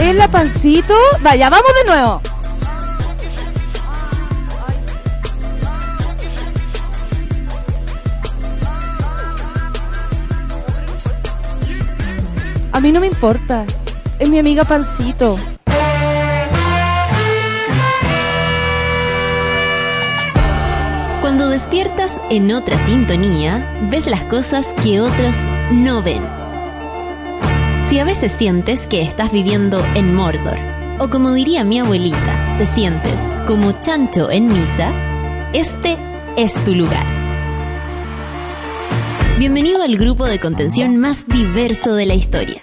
¿Es la pancito? Vaya, vamos de nuevo. A mí no me importa. Es mi amiga Pancito. Cuando despiertas en otra sintonía, ves las cosas que otros no ven. Si a veces sientes que estás viviendo en Mordor, o como diría mi abuelita, te sientes como chancho en misa, este es tu lugar. Bienvenido al grupo de contención más diverso de la historia.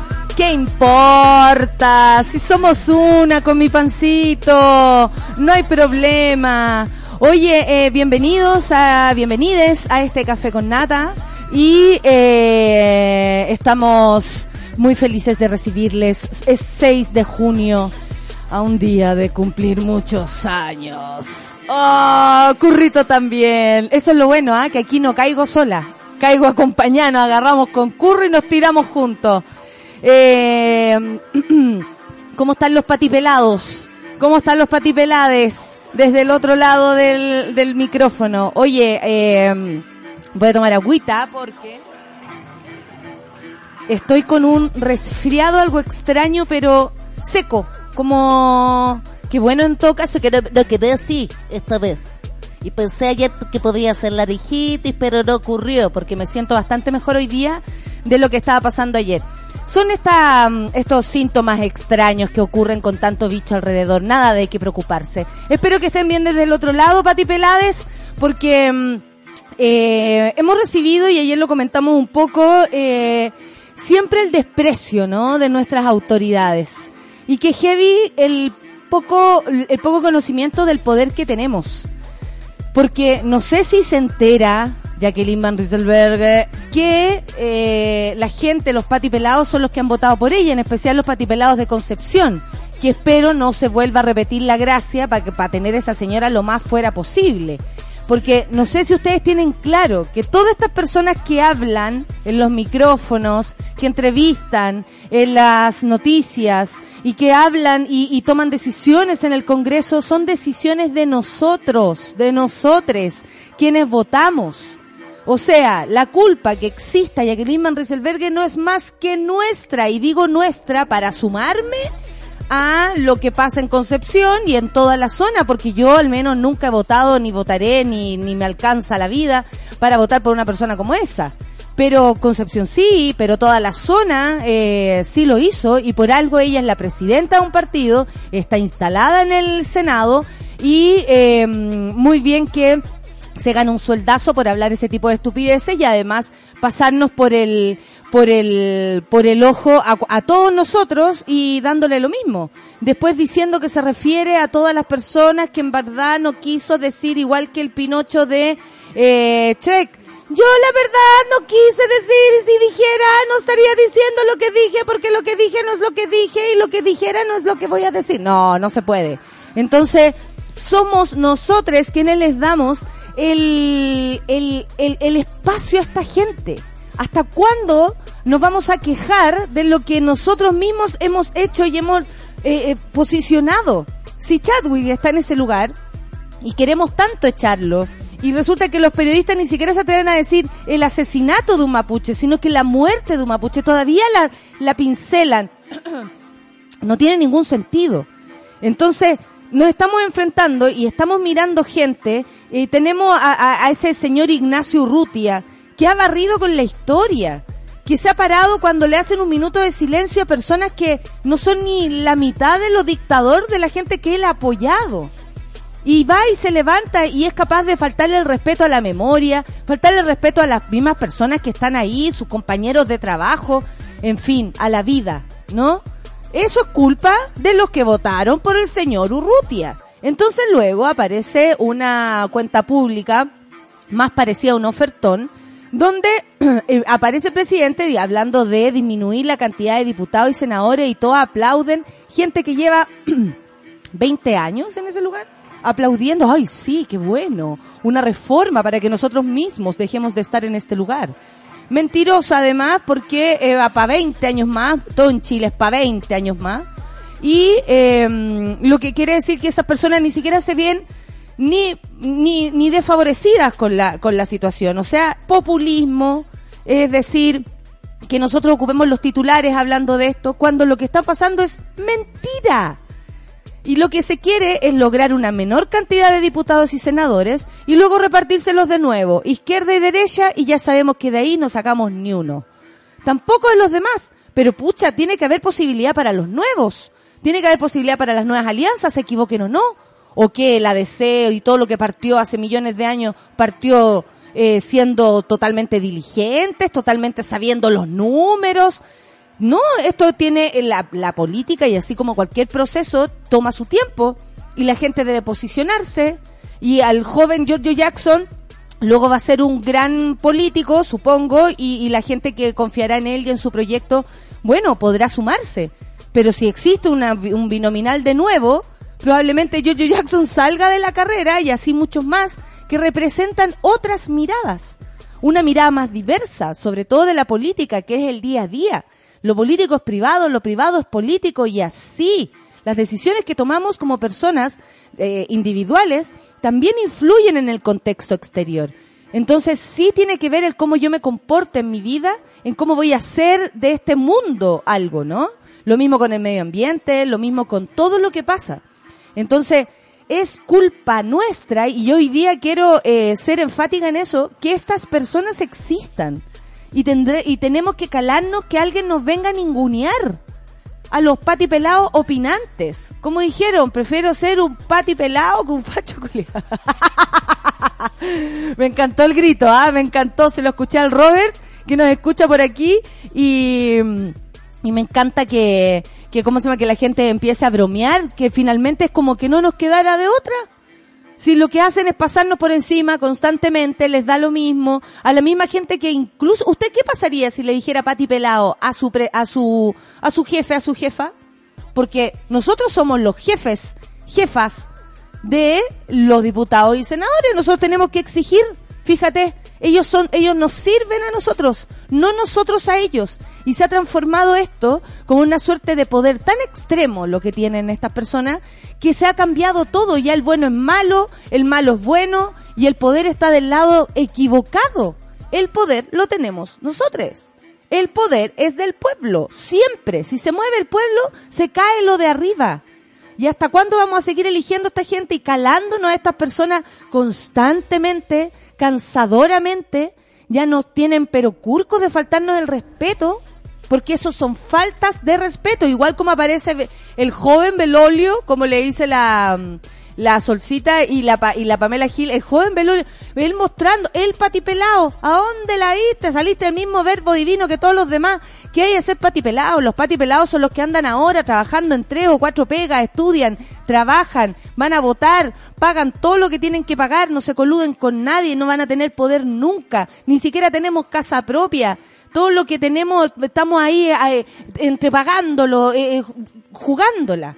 ¿qué importa? Si somos una con mi pancito, no hay problema. Oye, eh, bienvenidos a, bienvenides a este café con nata y eh, estamos muy felices de recibirles. Es 6 de junio, a un día de cumplir muchos años. ¡Oh! Currito también. Eso es lo bueno, ¿ah? Que aquí no caigo sola. Caigo acompañada, nos agarramos con curro y nos tiramos juntos. Eh, ¿Cómo están los patipelados? ¿Cómo están los patipelades? Desde el otro lado del, del micrófono. Oye, eh, voy a tomar agüita porque estoy con un resfriado algo extraño, pero seco. Como que bueno en todo caso que no, no quedé así esta vez. Y pensé ayer que podía ser laringitis, pero no ocurrió, porque me siento bastante mejor hoy día de lo que estaba pasando ayer. Son esta, mm, estos síntomas extraños que ocurren con tanto bicho alrededor, nada de qué preocuparse. Espero que estén bien desde el otro lado, Pati Pelades, porque mm, eh, hemos recibido, y ayer lo comentamos un poco, eh, siempre el desprecio, ¿no? De nuestras autoridades. Y que heavy el poco, el poco conocimiento del poder que tenemos. Porque no sé si se entera Jacqueline Van Rieselberg que eh, la gente, los patipelados, son los que han votado por ella, en especial los patipelados de Concepción, que espero no se vuelva a repetir la gracia para para tener esa señora lo más fuera posible. Porque no sé si ustedes tienen claro que todas estas personas que hablan en los micrófonos, que entrevistan en las noticias y que hablan y, y toman decisiones en el Congreso son decisiones de nosotros, de nosotres, quienes votamos. O sea, la culpa que exista Jacqueline Van Rieselberghe no es más que nuestra, y digo nuestra para sumarme a lo que pasa en Concepción y en toda la zona, porque yo al menos nunca he votado, ni votaré, ni, ni me alcanza la vida para votar por una persona como esa. Pero Concepción sí, pero toda la zona eh, sí lo hizo y por algo ella es la presidenta de un partido, está instalada en el Senado y eh, muy bien que se gana un sueldazo por hablar ese tipo de estupideces y además pasarnos por el por el por el ojo a, a, todos nosotros y dándole lo mismo. Después diciendo que se refiere a todas las personas que en verdad no quiso decir igual que el Pinocho de eh. Yo la verdad no quise decir si dijera no estaría diciendo lo que dije porque lo que dije no es lo que dije y lo que dijera no es lo que voy a decir. No, no se puede. Entonces, somos nosotros quienes les damos el, el, el, espacio a esta gente. ¿Hasta cuándo nos vamos a quejar de lo que nosotros mismos hemos hecho y hemos eh, eh, posicionado? si Chadwick está en ese lugar y queremos tanto echarlo, y resulta que los periodistas ni siquiera se atreven a decir el asesinato de un mapuche, sino que la muerte de un mapuche todavía la, la pincelan. no tiene ningún sentido. Entonces, nos estamos enfrentando y estamos mirando gente, y tenemos a, ese señor Ignacio Urrutia, que ha barrido con la historia, que se ha parado cuando le hacen un minuto de silencio a personas que no son ni la mitad de lo dictador de la gente que él ha apoyado. Y va y se levanta y es capaz de faltarle el respeto a la memoria, faltarle el respeto a las mismas personas que están ahí, sus compañeros de trabajo, en fin, a la vida, ¿no? Eso es culpa de los que votaron por el señor Urrutia. Entonces luego aparece una cuenta pública más parecida a un ofertón, donde eh, aparece el presidente hablando de disminuir la cantidad de diputados y senadores y todos aplauden, gente que lleva 20 años en ese lugar, aplaudiendo, ay sí, qué bueno, una reforma para que nosotros mismos dejemos de estar en este lugar. Mentirosa además porque eh, va para 20 años más, todo en Chile es para 20 años más. Y eh, lo que quiere decir que esas personas ni siquiera se ven ni, ni, ni desfavorecidas con la, con la situación. O sea, populismo, es decir, que nosotros ocupemos los titulares hablando de esto, cuando lo que está pasando es mentira. Y lo que se quiere es lograr una menor cantidad de diputados y senadores y luego repartírselos de nuevo, izquierda y derecha, y ya sabemos que de ahí no sacamos ni uno. Tampoco de los demás, pero pucha, tiene que haber posibilidad para los nuevos. Tiene que haber posibilidad para las nuevas alianzas, se equivoquen o no o que la deseo y todo lo que partió hace millones de años partió eh, siendo totalmente diligentes, totalmente sabiendo los números. No, esto tiene la, la política y así como cualquier proceso toma su tiempo y la gente debe posicionarse y al joven Giorgio Jackson luego va a ser un gran político, supongo, y, la gente que confiará en él y en su proyecto, bueno, podrá sumarse. Pero si existe una, un binominal de nuevo, probablemente Jojo Jackson salga de la carrera y así muchos más que representan otras miradas. Una mirada más diversa, sobre todo de la política, que es el día a día. Lo político es privado, lo privado es político y así. Las decisiones que tomamos como personas eh, individuales también influyen en el contexto exterior. Entonces sí tiene que ver el cómo yo me comporto en mi vida, en cómo voy a hacer de este mundo algo, ¿no? Lo mismo con el medio ambiente, lo mismo con todo lo que pasa. Entonces, es culpa nuestra, y hoy día quiero eh, ser enfática en eso, que estas personas existan. Y, tendré, y tenemos que calarnos que alguien nos venga a ningunear a los patipelados opinantes. Como dijeron, prefiero ser un patipelado que un facho culiado. me encantó el grito, ¿ah? Me encantó, se lo escuché al Robert, que nos escucha por aquí, y, y me encanta que, que cómo se llama que la gente empiece a bromear, que finalmente es como que no nos quedara de otra. Si lo que hacen es pasarnos por encima constantemente, les da lo mismo, a la misma gente que incluso, ¿usted qué pasaría si le dijera Pati Pelao a su a su a su jefe, a su jefa? Porque nosotros somos los jefes, jefas de los diputados y senadores, nosotros tenemos que exigir, fíjate, ellos son, ellos nos sirven a nosotros, no nosotros a ellos. Y se ha transformado esto como una suerte de poder tan extremo lo que tienen estas personas que se ha cambiado todo. Ya el bueno es malo, el malo es bueno y el poder está del lado equivocado. El poder lo tenemos nosotros. El poder es del pueblo, siempre. Si se mueve el pueblo, se cae lo de arriba. ¿Y hasta cuándo vamos a seguir eligiendo a esta gente y calándonos a estas personas constantemente, cansadoramente? Ya nos tienen pero curcos de faltarnos el respeto, porque eso son faltas de respeto. Igual como aparece el joven Belolio, como le dice la la Solcita y la, y la Pamela Gil, el joven Belolio, él mostrando, el patipelado, ¿a dónde la viste? Saliste el mismo verbo divino que todos los demás. ¿Qué hay de ser patipelado? Los patipelados son los que andan ahora trabajando en tres o cuatro pegas, estudian, trabajan, van a votar, pagan todo lo que tienen que pagar, no se coluden con nadie, no van a tener poder nunca, ni siquiera tenemos casa propia todo lo que tenemos, estamos ahí eh, entrepagándolo, eh, eh, jugándola.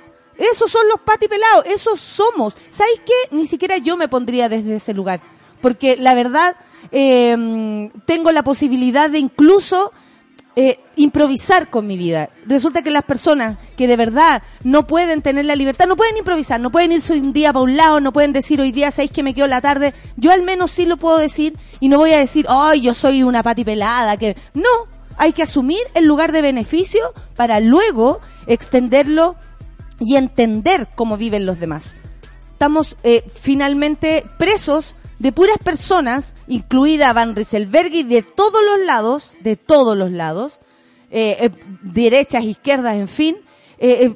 Esos son los patipelados, esos somos. ¿Sabéis qué? Ni siquiera yo me pondría desde ese lugar. Porque la verdad, eh, tengo la posibilidad de incluso eh, improvisar con mi vida. Resulta que las personas que de verdad no pueden tener la libertad, no pueden improvisar, no pueden irse un día para un lado, no pueden decir hoy día sabéis que me quedo la tarde. Yo al menos sí lo puedo decir y no voy a decir, ay, yo soy una pati pelada, que no, hay que asumir el lugar de beneficio para luego extenderlo y entender cómo viven los demás. Estamos eh, finalmente presos de puras personas, incluida Van Rieselberg y de todos los lados, de todos los lados, eh, eh, derechas, izquierdas, en fin, eh,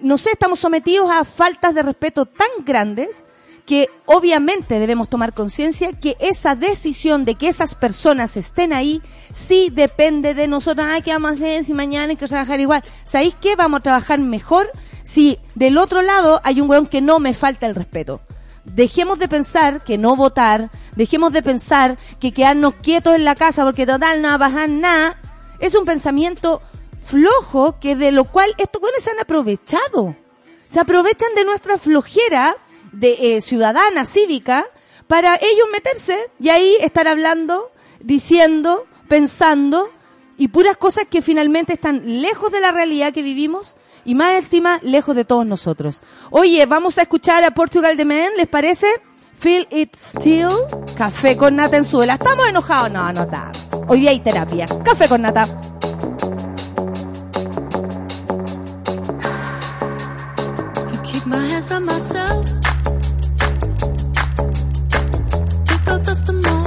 no sé, estamos sometidos a faltas de respeto tan grandes que obviamente debemos tomar conciencia que esa decisión de que esas personas estén ahí sí depende de nosotros. Ay, ¿qué vamos a hacer si mañana hay que trabajar igual? ¿Sabéis qué? Vamos a trabajar mejor si del otro lado hay un weón que no me falta el respeto dejemos de pensar que no votar, dejemos de pensar que quedarnos quietos en la casa porque total no va a pasar nada, es un pensamiento flojo que de lo cual estos buenos se han aprovechado. Se aprovechan de nuestra flojera de eh, ciudadana, cívica, para ellos meterse y ahí estar hablando, diciendo, pensando y puras cosas que finalmente están lejos de la realidad que vivimos y más encima lejos de todos nosotros. Oye, vamos a escuchar a Portugal de Men, ¿les parece? Feel It Still, café con nata en suela. ¿Estamos enojados? No, no está. Hoy día hay terapia. Café con nata. My hands on myself. Pick up dust them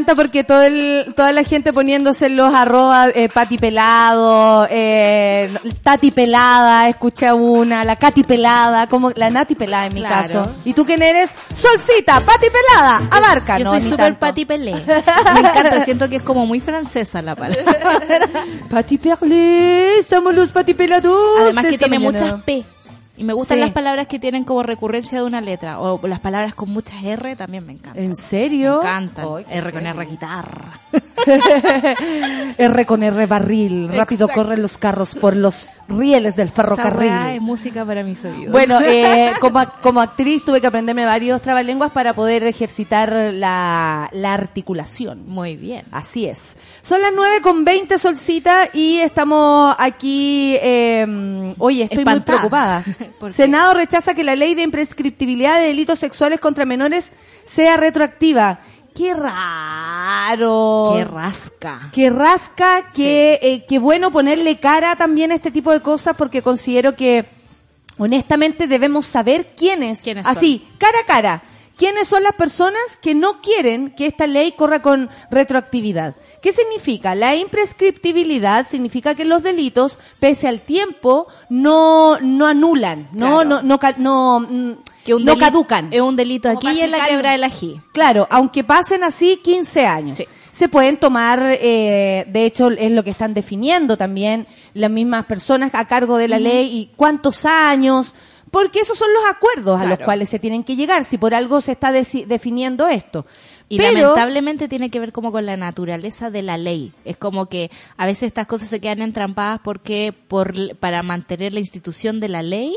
encanta porque todo el, toda la gente poniéndose los arroba eh, pati pelado, eh, tati pelada, escuché una, la cati pelada, como la nati pelada en mi Claro. caso. ¿Y tú quién eres? Solcita, pati pelada, abarca. Yo no, soy súper pati pelé. Me encanta, siento que es como muy francesa la palabra. Pati pelé, estamos los pati pelados. Además de que tiene mañana. muchas P. Y me gustan Sí. las palabras que tienen como recurrencia de una letra. O las palabras con muchas R también me encantan. ¿En serio? Me encantan. R con R guitarra. R con R barril, rápido Exacto. corren los carros por los rieles del ferrocarril. es música para mis oídos. Bueno, eh, como, como actriz tuve que aprenderme varios trabalenguas para poder ejercitar la, la articulación. Muy bien. Así es. Son las 9 con 20 solcita y estamos aquí. Eh, oye, estoy muy preocupada. Senado rechaza que la ley de imprescriptibilidad de delitos sexuales contra menores sea retroactiva. ¡Qué raro! Qué rasca. que rasca, que, eh, que bueno ponerle cara también a este tipo de cosas porque considero que honestamente debemos saber quiénes, ¿Quiénes son? así, cara a cara, quiénes son las personas que no quieren que esta ley corra con retroactividad. ¿Qué significa? La imprescriptibilidad significa que los delitos, pese al tiempo, no, no anulan, no, Claro. no, no, no, mm, Que un no delito- caducan. Es un delito aquí y en la quebra del ají. Claro, aunque pasen así 15 años. Sí. Se pueden tomar, eh, de hecho es lo que están definiendo también las mismas personas a cargo de la ley y cuántos años, porque esos son los acuerdos a los cuales se tienen que llegar, si por algo se está definiendo esto. Y Pero- lamentablemente tiene que ver como con la naturaleza de la ley. Es como que a veces estas cosas se quedan entrampadas porque por, para mantener la institución de la ley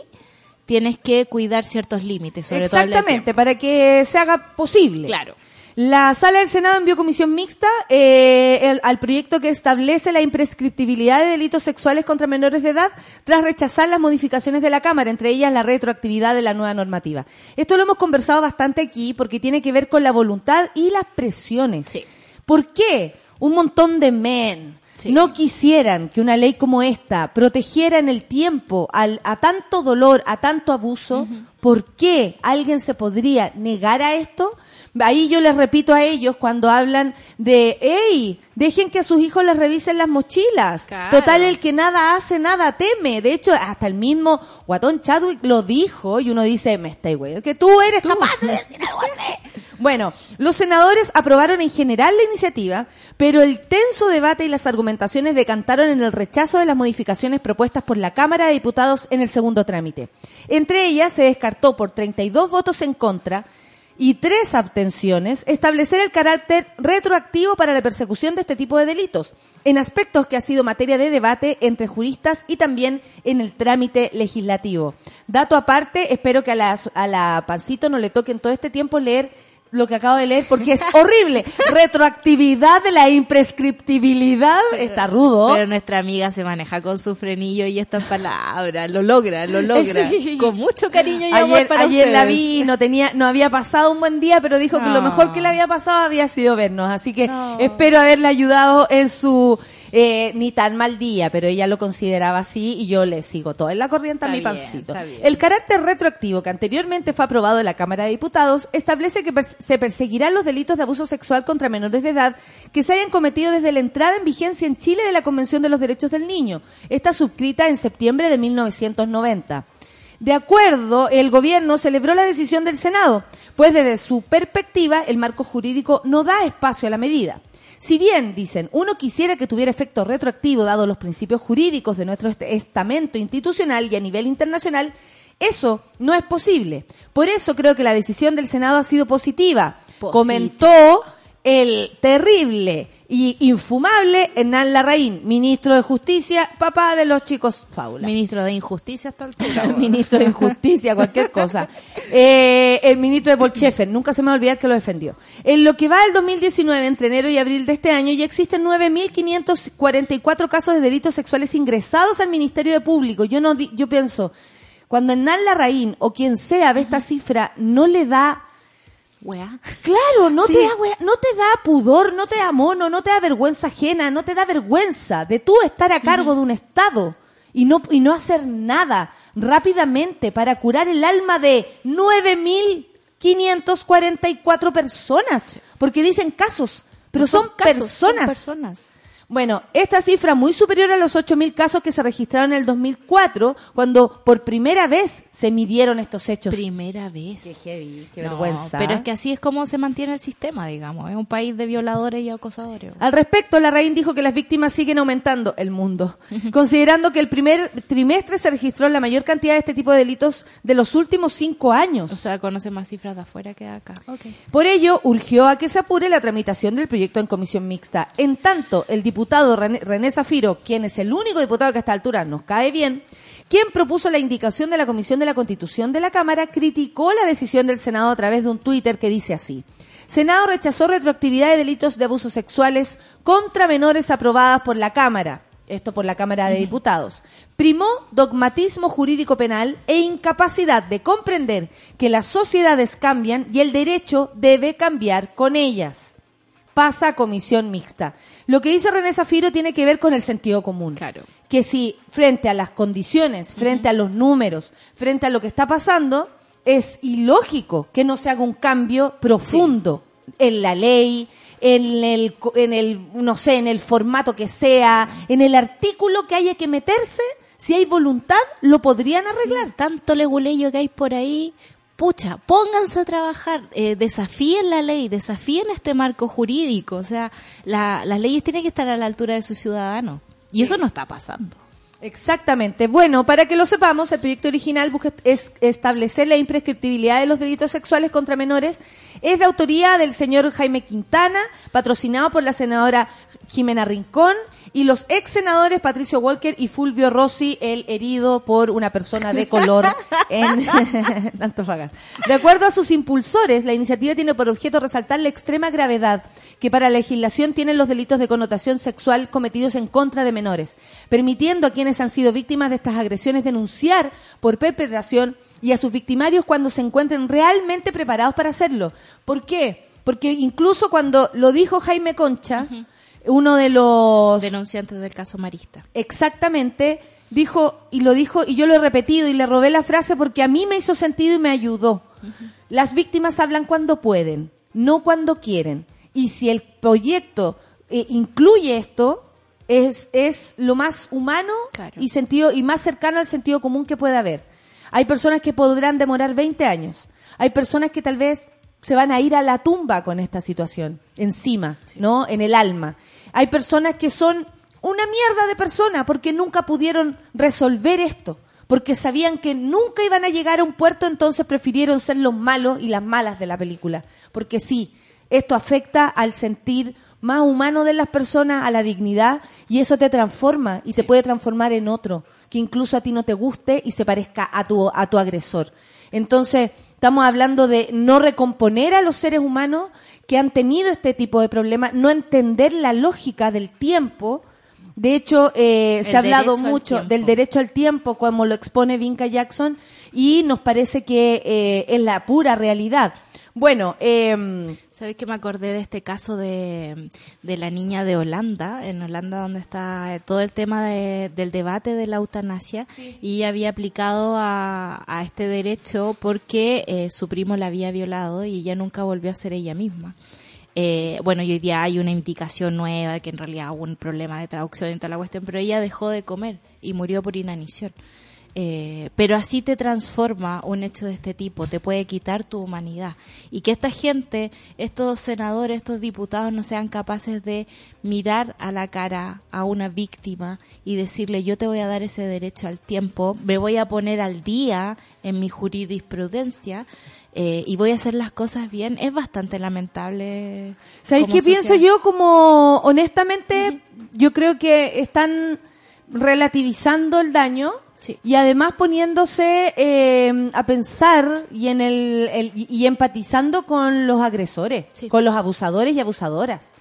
tienes que cuidar ciertos límites, sobre todo Exactamente, para que se haga posible. Claro. La sala del Senado envió comisión mixta eh, el- al proyecto que establece la imprescriptibilidad de delitos sexuales contra menores de edad tras rechazar las modificaciones de la Cámara, entre ellas la retroactividad de la nueva normativa. Esto lo hemos conversado bastante aquí porque tiene que ver con la voluntad y las presiones. Sí. ¿Por qué un montón de men Sí. no quisieran que una ley como esta protegiera en el tiempo al, a tanto dolor, a tanto abuso? ¿Por qué alguien se podría negar a esto? Ahí yo les repito a ellos cuando hablan de, hey, dejen que a sus hijos les revisen las mochilas. Claro. Total, el que nada hace, nada teme. De hecho, hasta el mismo Guatón Chadwick lo dijo y uno dice, me estoy güey, que tú eres capaz de decir algo así. Bueno, los senadores aprobaron en general la iniciativa, pero el tenso debate y las argumentaciones decantaron en el rechazo de las modificaciones propuestas por la Cámara de Diputados en el segundo trámite. Entre ellas se descartó por 32 votos en contra y tres abstenciones establecer el carácter retroactivo para la persecución de este tipo de delitos, en aspectos que ha sido materia de debate entre juristas y también en el trámite legislativo. Dato aparte, espero que a la, a la Pancito no le toque en todo este tiempo leer lo que acabo de leer porque es horrible. Retroactividad de la imprescriptibilidad está rudo. Pero nuestra amiga se maneja con su frenillo y estas palabras. Lo logra, lo logra. con mucho cariño y amor ayer, para ayer la vi, no tenía, no había pasado un buen día, pero dijo que lo mejor que le había pasado había sido vernos. Así que No. espero haberle ayudado en su eh, ni tan mal día, pero ella lo consideraba así y yo le sigo todo en la corriente a mi bien, pancito. El carácter retroactivo que anteriormente fue aprobado en la Cámara de Diputados establece que pers- se perseguirán los delitos de abuso sexual contra menores de edad que se hayan cometido desde la entrada en vigencia en Chile de la Convención de los Derechos del Niño, esta suscrita en septiembre de 1990. De acuerdo, el gobierno celebró la decisión del Senado, pues desde su perspectiva el marco jurídico no da espacio a la medida. Si bien, dicen, uno quisiera que tuviera efecto retroactivo dado los principios jurídicos de nuestro est- estamento institucional y a nivel internacional, eso no es posible. Por eso creo que la decisión del Senado ha sido positiva. Positiva. Comentó el terrible y infumable Hernán Larraín, ministro de Justicia, papá de los chicos Faula. Ministro de Injusticia hasta el altura. Ministro de Injusticia, cualquier cosa. Eh, el ministro de Bolchefer, nunca se me va a olvidar que lo defendió. En lo que va del 2019, entre enero y abril de este año, ya existen 9.544 casos de delitos sexuales ingresados al Ministerio de Público. Yo no, yo pienso, cuando Hernán Larraín o quien sea ve esta cifra, no le da Weá. Claro, no Sí. te da no te da pudor, no te da mono, no te da vergüenza ajena, no te da vergüenza de tú estar a cargo de un estado y no y no hacer nada rápidamente para curar el alma de 9544 personas, porque dicen casos, pero son, casos, son personas. Bueno, esta cifra muy superior a los 8.000 casos que se registraron en el 2004, cuando por primera vez se midieron estos hechos. Primera vez. Qué heavy, qué No, vergüenza. Pero es que así es como se mantiene el sistema, digamos. Es un país de violadores y acosadores. Al respecto, la reina dijo que las víctimas siguen aumentando el mundo, considerando que el primer trimestre se registró la mayor cantidad de este tipo de delitos de los últimos cinco años. O sea, conoce más cifras de afuera que de acá. Okay. Por ello, urgió a que se apure la tramitación del proyecto en comisión mixta. En tanto, el diputado René, René Zafiro, quien es el único diputado que a esta altura nos cae bien, quien propuso la indicación de la Comisión de la Constitución de la Cámara, criticó la decisión del Senado a través de un Twitter que dice así. Senado rechazó retroactividad de delitos de abusos sexuales contra menores aprobadas por la Cámara. Esto por la Cámara de Diputados. Primó dogmatismo jurídico penal e incapacidad de comprender que las sociedades cambian y el derecho debe cambiar con ellas pasa a comisión mixta. Lo que dice René Zafiro tiene que ver con el sentido común. Claro. Que si frente a las condiciones, frente a los números, frente a lo que está pasando, es ilógico que no se haga un cambio profundo en la ley, en el, en el, no sé, en el formato que sea, en el artículo que haya que meterse, si hay voluntad, lo podrían arreglar. Tanto leguleyo que hay por ahí. Pucha, pónganse a trabajar, eh, desafíen la ley, desafíen este marco jurídico. O sea, la- las leyes tienen que estar a la altura de sus ciudadanos. Y eso no está pasando. Exactamente. Bueno, para que lo sepamos, el proyecto original busca es establecer la imprescriptibilidad de los delitos sexuales contra menores. Es de autoría del señor Jaime Quintana, patrocinado por la senadora Jimena Rincón y los ex senadores Patricio Walker y Fulvio Rossi, el herido por una persona de color en Antofagasta. De acuerdo a sus impulsores, la iniciativa tiene por objeto resaltar la extrema gravedad que para la legislación tienen los delitos de connotación sexual cometidos en contra de menores, permitiendo a quienes han sido víctimas de estas agresiones denunciar por perpetración y a sus victimarios cuando se encuentren realmente preparados para hacerlo. ¿Por qué? Porque incluso cuando lo dijo Jaime Concha, uno de los Denunciantes del caso Marista. exactamente dijo y lo dijo y yo lo he repetido y le robé la frase porque a mí me hizo sentido y me ayudó. Las víctimas hablan cuando pueden, no cuando quieren. Y si el proyecto eh, incluye esto, es, es lo más humano Claro. y sentido y más cercano al sentido común que puede haber. Hay personas que podrán demorar 20 años. Hay personas que tal vez se van a ir a la tumba con esta situación, encima, ¿no? En el alma. Hay personas que son una mierda de personas porque nunca pudieron resolver esto, porque sabían que nunca iban a llegar a un puerto, entonces prefirieron ser los malos y las malas de la película. Porque sí, esto afecta al sentir más humano de las personas, a la dignidad, y eso te transforma y te puede transformar en otro, que incluso a ti no te guste y se parezca a tu, a tu agresor. Entonces, estamos hablando de no recomponer a los seres humanos que han tenido este tipo de problemas, no entender la lógica del tiempo. De hecho, eh, se ha hablado mucho del derecho al tiempo, como lo expone Vinca Jackson, y nos parece que eh, es la pura realidad. Bueno, eh, ¿Sabes que me acordé de este caso de, de la niña de Holanda? En Holanda donde está todo el tema de- del debate de la eutanasia y ella había aplicado a, a este derecho porque eh, su primo la había violado y ella nunca volvió a ser ella misma. Eh, bueno, y hoy día hay una indicación nueva que en realidad hubo un problema de traducción en toda la cuestión, pero ella dejó de comer y murió por inanición. Eh, pero así te transforma un hecho de este tipo, te puede quitar tu humanidad. Y que esta gente, estos senadores, estos diputados no sean capaces de mirar a la cara a una víctima y decirle yo te voy a dar ese derecho al tiempo, me voy a poner al día en mi jurisprudencia eh, y voy a hacer las cosas bien, es bastante lamentable. ¿Sabéis qué pienso yo? Como, honestamente, yo creo que están relativizando el daño Sí. y además poniéndose eh, a pensar y, en el, el- y y empatizando con los agresores, Sí. con los abusadores y abusadoras.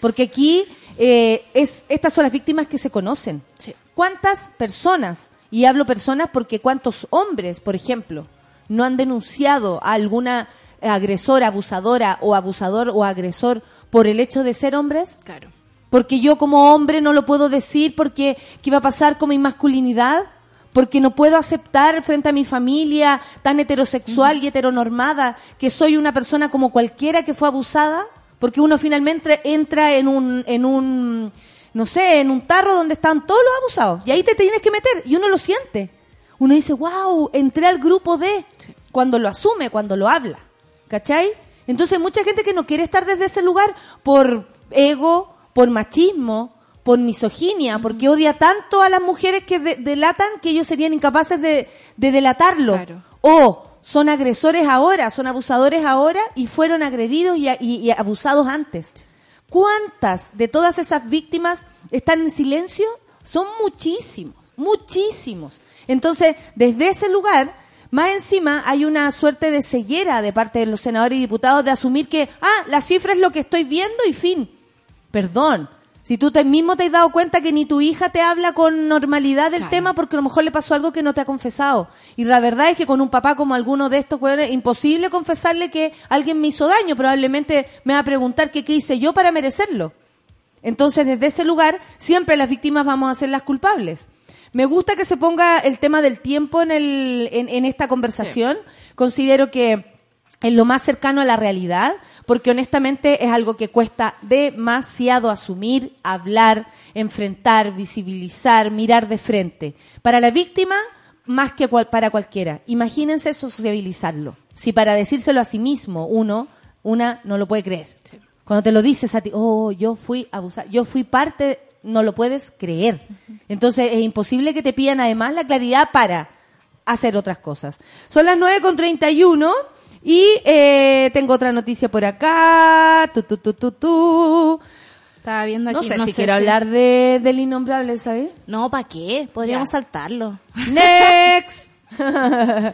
Porque aquí eh, es, estas son las víctimas que se conocen. Sí. ¿Cuántas personas, y hablo personas porque cuántos hombres, por ejemplo, no han denunciado a alguna agresora, abusadora o abusador o agresor por el hecho de ser hombres? Claro. Porque yo como hombre no lo puedo decir porque ¿qué va a pasar con mi masculinidad? Porque no puedo aceptar frente a mi familia tan heterosexual y heteronormada que soy una persona como cualquiera que fue abusada, porque uno finalmente entra en un en un no sé, en un tarro donde están todos los abusados. Y ahí te tienes que meter y uno lo siente. Uno dice, wow, entré al grupo de, cuando lo asume, cuando lo habla. ¿Cachai? Entonces mucha gente que no quiere estar desde ese lugar por ego, por machismo, por misoginia, porque odia tanto a las mujeres que de- delatan que ellos serían incapaces de, de delatarlo. Claro. O son agresores ahora, son abusadores ahora y fueron agredidos y- y abusados antes. ¿Cuántas de todas esas víctimas están en silencio? Son muchísimos, muchísimos. Entonces, desde ese lugar, más encima hay una suerte de ceguera de parte de los senadores y diputados de asumir que, ah, la cifra es lo que estoy viendo y fin. Perdón. Si tú te mismo te has dado cuenta que ni tu hija te habla con normalidad del Claro. tema porque a lo mejor le pasó algo que no te ha confesado. Y la verdad es que con un papá como alguno de estos, weones, imposible confesarle que alguien me hizo daño. Probablemente me va a preguntar que qué hice yo para merecerlo. Entonces, desde ese lugar, siempre las víctimas vamos a ser las culpables. Me gusta que se ponga el tema del tiempo en, el, en, en esta conversación. Considero que es lo más cercano a la realidad, porque honestamente es algo que cuesta demasiado asumir, hablar, enfrentar, visibilizar, mirar de frente. Para la víctima, más que cual- para cualquiera. Imagínense sociabilizarlo. Si para decírselo a sí mismo uno, una no lo puede creer. Cuando te lo dices a ti, oh, yo fui abusada, yo fui parte, no lo puedes creer. Entonces es imposible que te pidan además la claridad para hacer otras cosas. Son las 9.31 y eh, tengo otra noticia por acá. Tu, tu, tu, tu, tu. Estaba viendo No aquí. sé si quiero hablar de, del innombrable, ¿sabes? No, ¿para qué? Podríamos saltarlo. Next.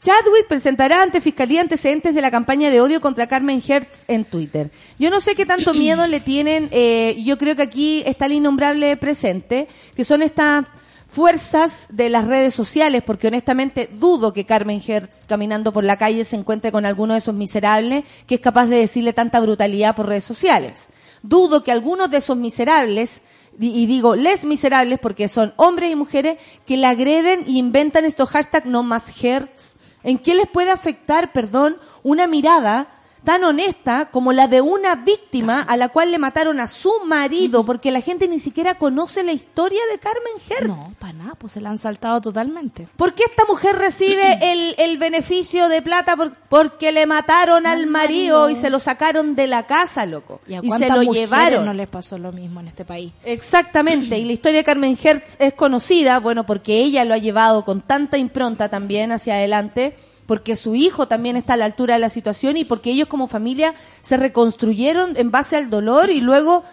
Chadwick presentará ante Fiscalía antecedentes de la campaña de odio contra Carmen Hertz en Twitter. Yo no sé qué tanto miedo le tienen, eh, yo creo que aquí está el innombrable presente, que son estas fuerzas de las redes sociales, porque honestamente dudo que Carmen Hertz caminando por la calle se encuentre con alguno de esos miserables que es capaz de decirle tanta brutalidad por redes sociales. Dudo que algunos de esos miserables y y digo les miserables porque son hombres y mujeres que le agreden e inventan estos hashtags no más hertz. ¿En qué les puede afectar, perdón, una mirada tan honesta como la de una víctima a la cual le mataron a su marido porque la gente ni siquiera conoce la historia de Carmen Hertz? No, para nada, pues se la han saltado totalmente. ¿Por qué esta mujer recibe el, el beneficio de plata? Por- porque le mataron al marido y se lo sacaron de la casa, loco. ¿Y a Y, se lo llevaron. no les pasó lo mismo en este país? Exactamente, y la historia de Carmen Hertz es conocida, bueno, porque ella lo ha llevado con tanta impronta también hacia adelante, porque su hijo también está a la altura de la situación y porque ellos como familia se reconstruyeron en base al dolor y luego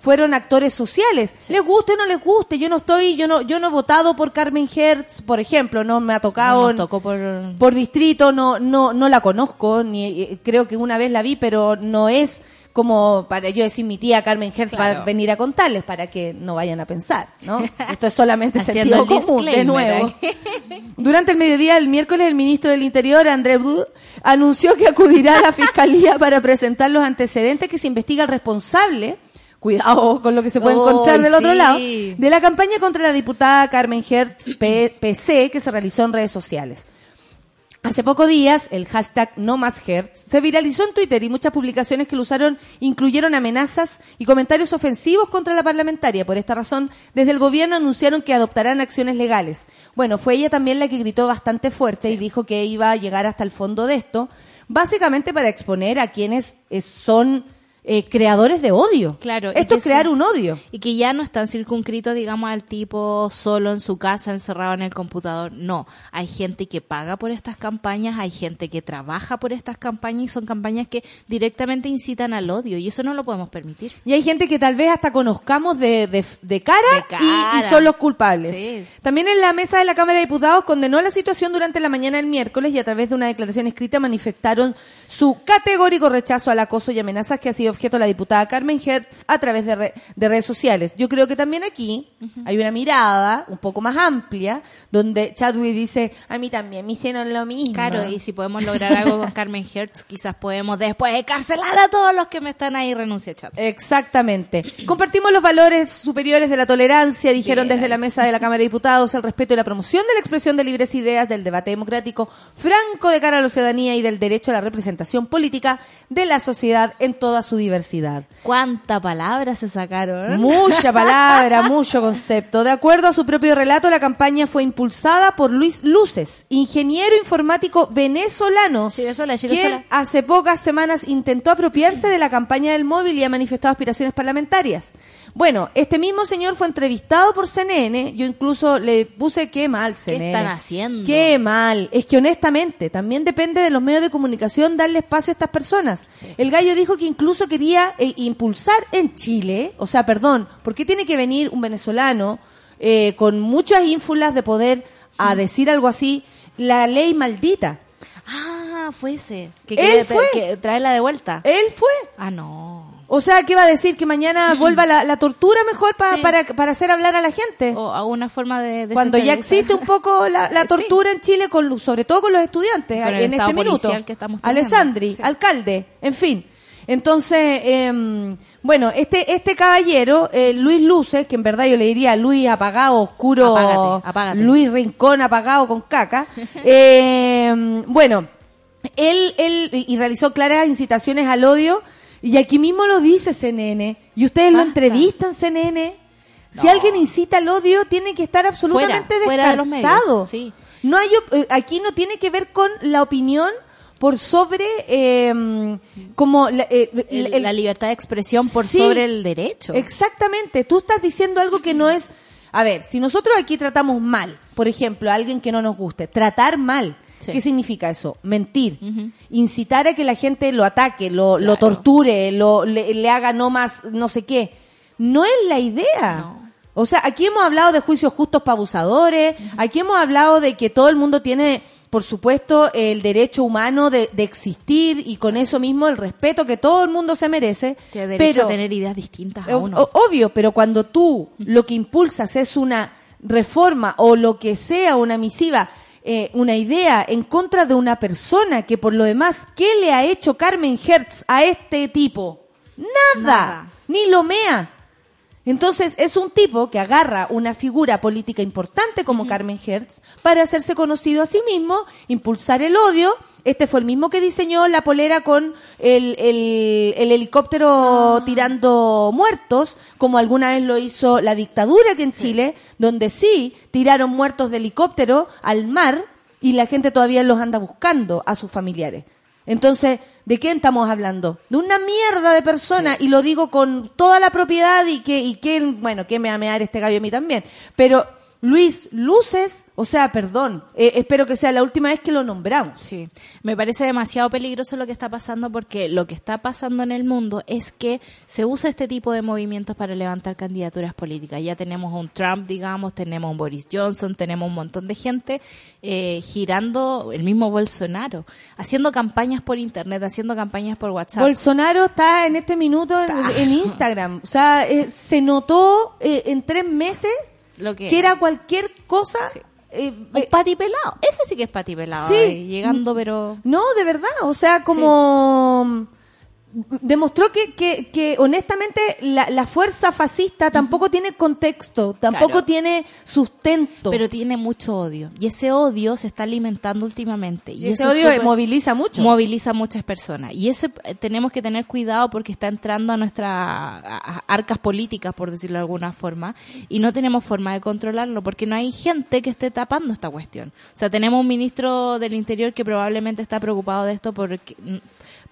fueron actores sociales. Les guste o no les guste, yo no estoy, yo no, yo no he votado por Carmen Hertz, por ejemplo, no me ha tocado No tocó por... por distrito, no, no, no la conozco, ni eh, creo que una vez la vi, pero no es como para yo decir mi tía Carmen Hertz va a venir a contarles para que no vayan a pensar, ¿no? Esto es solamente sentido común, de nuevo. Durante el mediodía del miércoles, el ministro del Interior, André Bru, anunció que acudirá a la fiscalía para presentar los antecedentes que se investiga al responsable. Cuidado con lo que se puede encontrar del otro lado. De la campaña contra la diputada Carmen Hertz P- PC que se realizó en redes sociales. Hace pocos días, el hashtag no más Hertz se viralizó en Twitter y muchas publicaciones que lo usaron incluyeron amenazas y comentarios ofensivos contra la parlamentaria. Por esta razón, desde el gobierno anunciaron que adoptarán acciones legales. Bueno, fue ella también la que gritó bastante fuerte y dijo que iba a llegar hasta el fondo de esto, básicamente para exponer a quienes eh, son eh, creadores de odio. Claro, Esto es crear un odio. Y que ya no están circunscritos, digamos, al tipo solo en su casa, encerrado en el computador. No, hay gente que paga por estas campañas, hay gente que trabaja por estas campañas y son campañas que directamente incitan al odio y eso no lo podemos permitir. Y hay gente que tal vez hasta conozcamos de, de, de cara, De cara. Y, y son los culpables. Sí. También en la mesa de la Cámara de Diputados condenó la situación durante la mañana del miércoles y a través de una declaración escrita manifestaron su categórico rechazo al acoso y amenazas que ha sido objeto la diputada Carmen Hertz a través de, re- de redes sociales. Yo creo que también aquí hay una mirada un poco más amplia donde Chadwick dice, a mí también me hicieron lo mismo. Claro, y si podemos lograr algo con Carmen Hertz, quizás podemos después encarcelar a todos los que me están ahí renuncia chat. Exactamente. Compartimos los valores superiores de la tolerancia, dijeron Bien desde la mesa de la Cámara de Diputados, el respeto y la promoción de la expresión de libres ideas, del debate democrático franco de cara a la ciudadanía y del derecho a la representación política de la sociedad en toda su diversidad. ¿Cuánta palabra se sacaron? Mucha palabra, mucho concepto. De acuerdo a su propio relato, la campaña fue impulsada por Luis Luces, ingeniero informático venezolano, quien hace pocas semanas intentó apropiarse de la campaña del móvil y ha manifestado aspiraciones parlamentarias. Bueno, este mismo señor fue entrevistado por CNN. Yo incluso le puse qué mal, CNN. están haciendo? Qué mal. Es que honestamente, también depende de los medios de comunicación darle espacio a estas personas. El gallo dijo que incluso quería eh, impulsar en Chile, o sea, perdón, ¿por qué tiene que venir un venezolano eh, con muchas ínfulas de poder a decir algo así? La ley maldita. Ah, fue ese. Que Él fue. que traerla de vuelta. Él fue. Ah, no. O sea, ¿qué va a decir? Que mañana vuelva la, la tortura mejor pa- Sí. para, para hacer hablar a la gente. O alguna forma de... Cuando ya existe un poco la, la Sí. tortura en Chile, con, sobre todo con los estudiantes, Con en este minuto. que. Alessandri, Sí. alcalde, en fin. Entonces, em, bueno, este este caballero, eh, Luis Luces, que en verdad yo le diría Luis apagado, oscuro, Apágate, apágate. Luis Rincón apagado con caca, em, bueno, él, él y realizó claras incitaciones al odio y aquí mismo lo dice CNN y ustedes lo entrevistan CNN. Si alguien incita al odio tiene que estar absolutamente Fuera, fuera de los medios, descartado. sí. No hay eh, aquí no tiene que ver con la opinión por sobre eh, como la, eh, El- el- la libertad de expresión por Sí. sobre el derecho. Exactamente, tú estás diciendo algo que no es... A ver, si nosotros aquí tratamos mal, por ejemplo, a alguien que no nos guste, tratar mal, Sí. ¿qué significa eso? Mentir, incitar a que la gente lo ataque, lo, lo torture, lo, le, le haga no más, no sé qué. No es la idea. No. O sea, aquí hemos hablado de juicios justos para abusadores, aquí hemos hablado de que todo el mundo tiene, por supuesto, el derecho humano de, de existir y con eso mismo el respeto que todo el mundo se merece. Que derecho pero, a tener ideas distintas a uno. obvio, pero cuando tú lo que impulsas es una reforma o lo que sea, una misiva, eh, una idea en contra de una persona que por lo demás, ¿qué le ha hecho Carmen Hertz a este tipo? Nada, Nada. ni lo mea. Entonces es un tipo que agarra una figura política importante como Carmen Hertz para hacerse conocido a sí mismo, impulsar el odio. Este fue el mismo que diseñó la polera con el, el- el helicóptero tirando muertos, como alguna vez lo hizo la dictadura aquí en Chile, donde sí tiraron muertos de helicóptero al mar y la gente todavía los anda buscando a sus familiares. Entonces, ¿de quién estamos hablando? De una mierda de persona, y lo digo con toda la propiedad y que, y que, bueno, que me va a mear este gallo a mí también. Pero, Luis Luces, o sea, perdón, eh, espero que sea la última vez que lo nombramos. Sí, me parece demasiado peligroso lo que está pasando porque lo que está pasando en el mundo es que se usa este tipo de movimientos para levantar candidaturas políticas. Ya tenemos un Trump, digamos, tenemos un Boris Johnson, tenemos un montón de gente eh, girando, el mismo Bolsonaro, haciendo campañas por internet, haciendo campañas por WhatsApp. Bolsonaro está en este minuto en, en Instagram. O sea, eh, se notó eh, en tres meses lo que, que era cualquier cosa. Sí. eh, eh, pati pelado. Ese sí que es pati pelado. Sí. ahí, llegando, pero... No, de verdad, o sea, como demostró que, que, que honestamente la, la fuerza fascista tampoco tiene contexto, tampoco Claro. tiene sustento. Pero tiene mucho odio. Y ese odio se está alimentando últimamente. Y, y ese odio moviliza mucho. moviliza a muchas personas y ese eh, tenemos que tener cuidado porque está entrando a nuestras arcas políticas por decirlo de alguna forma y no tenemos forma de controlarlo porque no hay gente que esté tapando esta cuestión o sea tenemos un ministro del interior que probablemente está preocupado de esto porque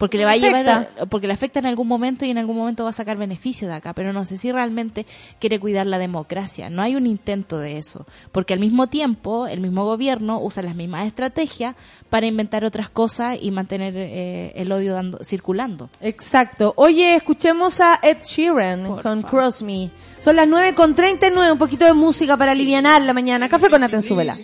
porque le va a llevar Afecta. porque le afecta en algún momento y en algún momento va a sacar beneficio de acá pero no sé si realmente quiere cuidar la democracia no hay un intento de eso porque al mismo tiempo el mismo gobierno usa las mismas estrategias para inventar otras cosas y mantener eh, el odio dando, circulando. Exacto. Oye, escuchemos a Ed Sheeran Por con favor. Cross Me. Son las 9 con 39, un poquito de música para alivianar la mañana. Café con Atenzuela.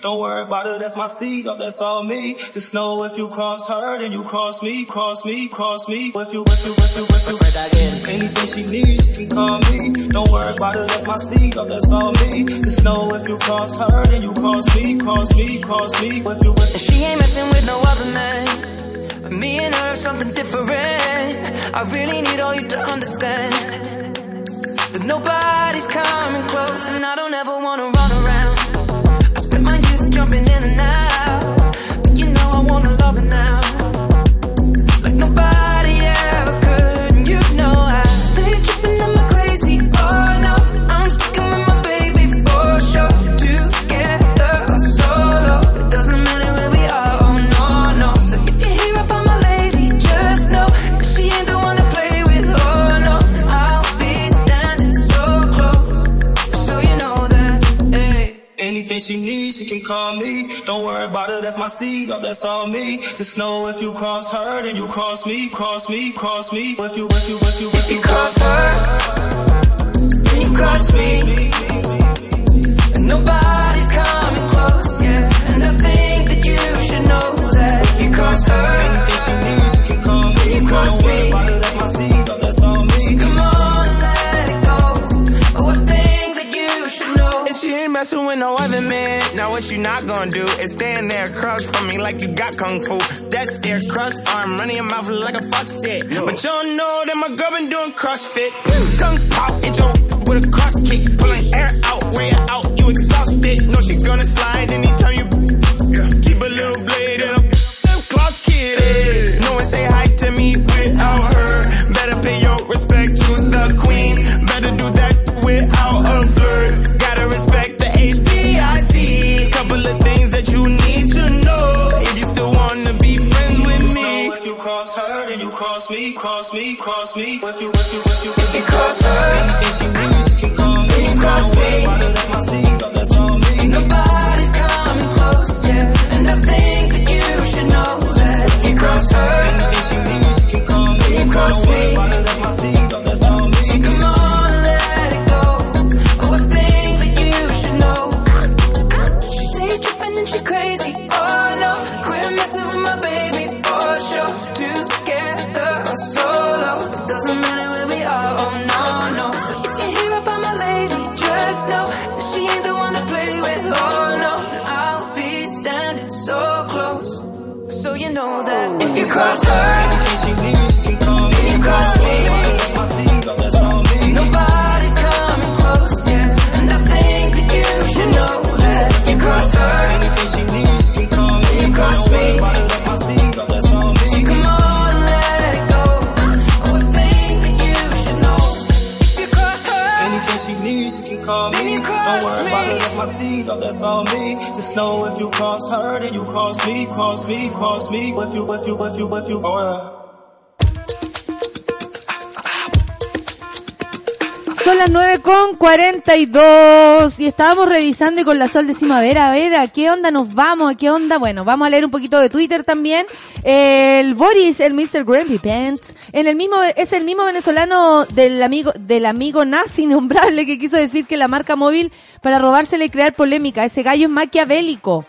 Don't worry about it. That's my seed. That's all me. Just know if you cross her, then you cross me, cross me, cross me. If you, if you, if you, if you, if that again. Anything she needs, she can call me. Don't worry about it. That's my. Oh, that's all me. Just know if you cross her, then you cross me, cross me, cross me. If you, if And she ain't messing with no other man. Me and her something different. I really need all you to understand. That nobody's coming close, and I don't ever wanna run around. I spent my youth jumping in she can call me. Don't worry about it, that's my seed, oh, that's all me. Just know if you cross her, then you cross me, cross me, cross me. If you, if you, if you, if you cross her, then you cross me. And nobody's coming close, yeah. And I think that you should know that if you cross her, If she needs, she can call me. You cross Don't worry about it, that's my seed, oh, that's all me. Messing with no other man. Now what you not gonna do is stand there across from me like you got kung fu. That's their cross arm running your mouth like a faucet. But you don't know that my girl been doing CrossFit. Kung pao, hit your with a cross kick, pulling air out, way out. You exhausted? No, she gonna slide anytime you. Yeah. Keep a little blade in a claws kid. No one say cross me, cross me. If you, if you, if you, she needs, she can call me. Don't worry about it, that's my seed, oh, that's all me. Just know if you cross her, then you cross me, cross me, cross me. If you, if you, if you, if you, oh, yeah. Son las 9 con 42 y estábamos revisando y con la Sol decimos, a ver, a ver, ¿a qué onda nos vamos? ¿A qué onda? Bueno, vamos a leer un poquito de Twitter también. El Boris, el Mr. Grumpy Pants, en el mismo, es el mismo venezolano del amigo, del amigo nazi innombrable que quiso decir que la marca móvil para robársela y crear polémica. Ese gallo es maquiavélico.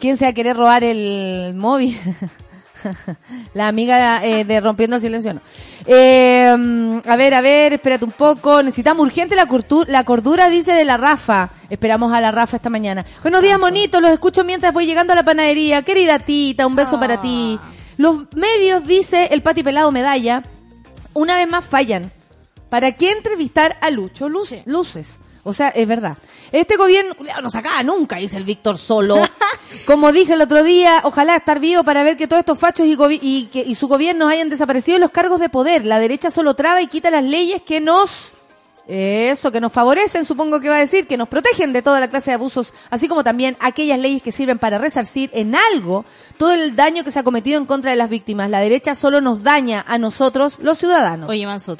¿Quién se va querer robar el móvil? La amiga eh, de Rompiendo el Silencio, no. Eh, a ver, a ver, espérate un poco. Necesitamos urgente la, la cordura, dice de la Rafa. Esperamos a la Rafa esta mañana. Buenos días, monitos. Los escucho mientras voy llegando a la panadería. Querida tita, un beso para ti. Los medios, dice el Pati Pelado Medalla, una vez más fallan. ¿Para qué entrevistar a Lucho Luz- Luces? O sea, es verdad. Este gobierno no sacaba nunca, dice el Víctor Solo. Como dije el otro día, ojalá estar vivo para ver que todos estos fachos y, y, que, y su gobierno hayan desaparecido de los cargos de poder. La derecha solo traba y quita las leyes que nos... Eso, que nos favorecen, supongo que va a decir, que nos protegen de toda la clase de abusos, así como también aquellas leyes que sirven para resarcir en algo todo el daño que se ha cometido en contra de las víctimas. La derecha solo nos daña a nosotros, los ciudadanos. Oye, manso.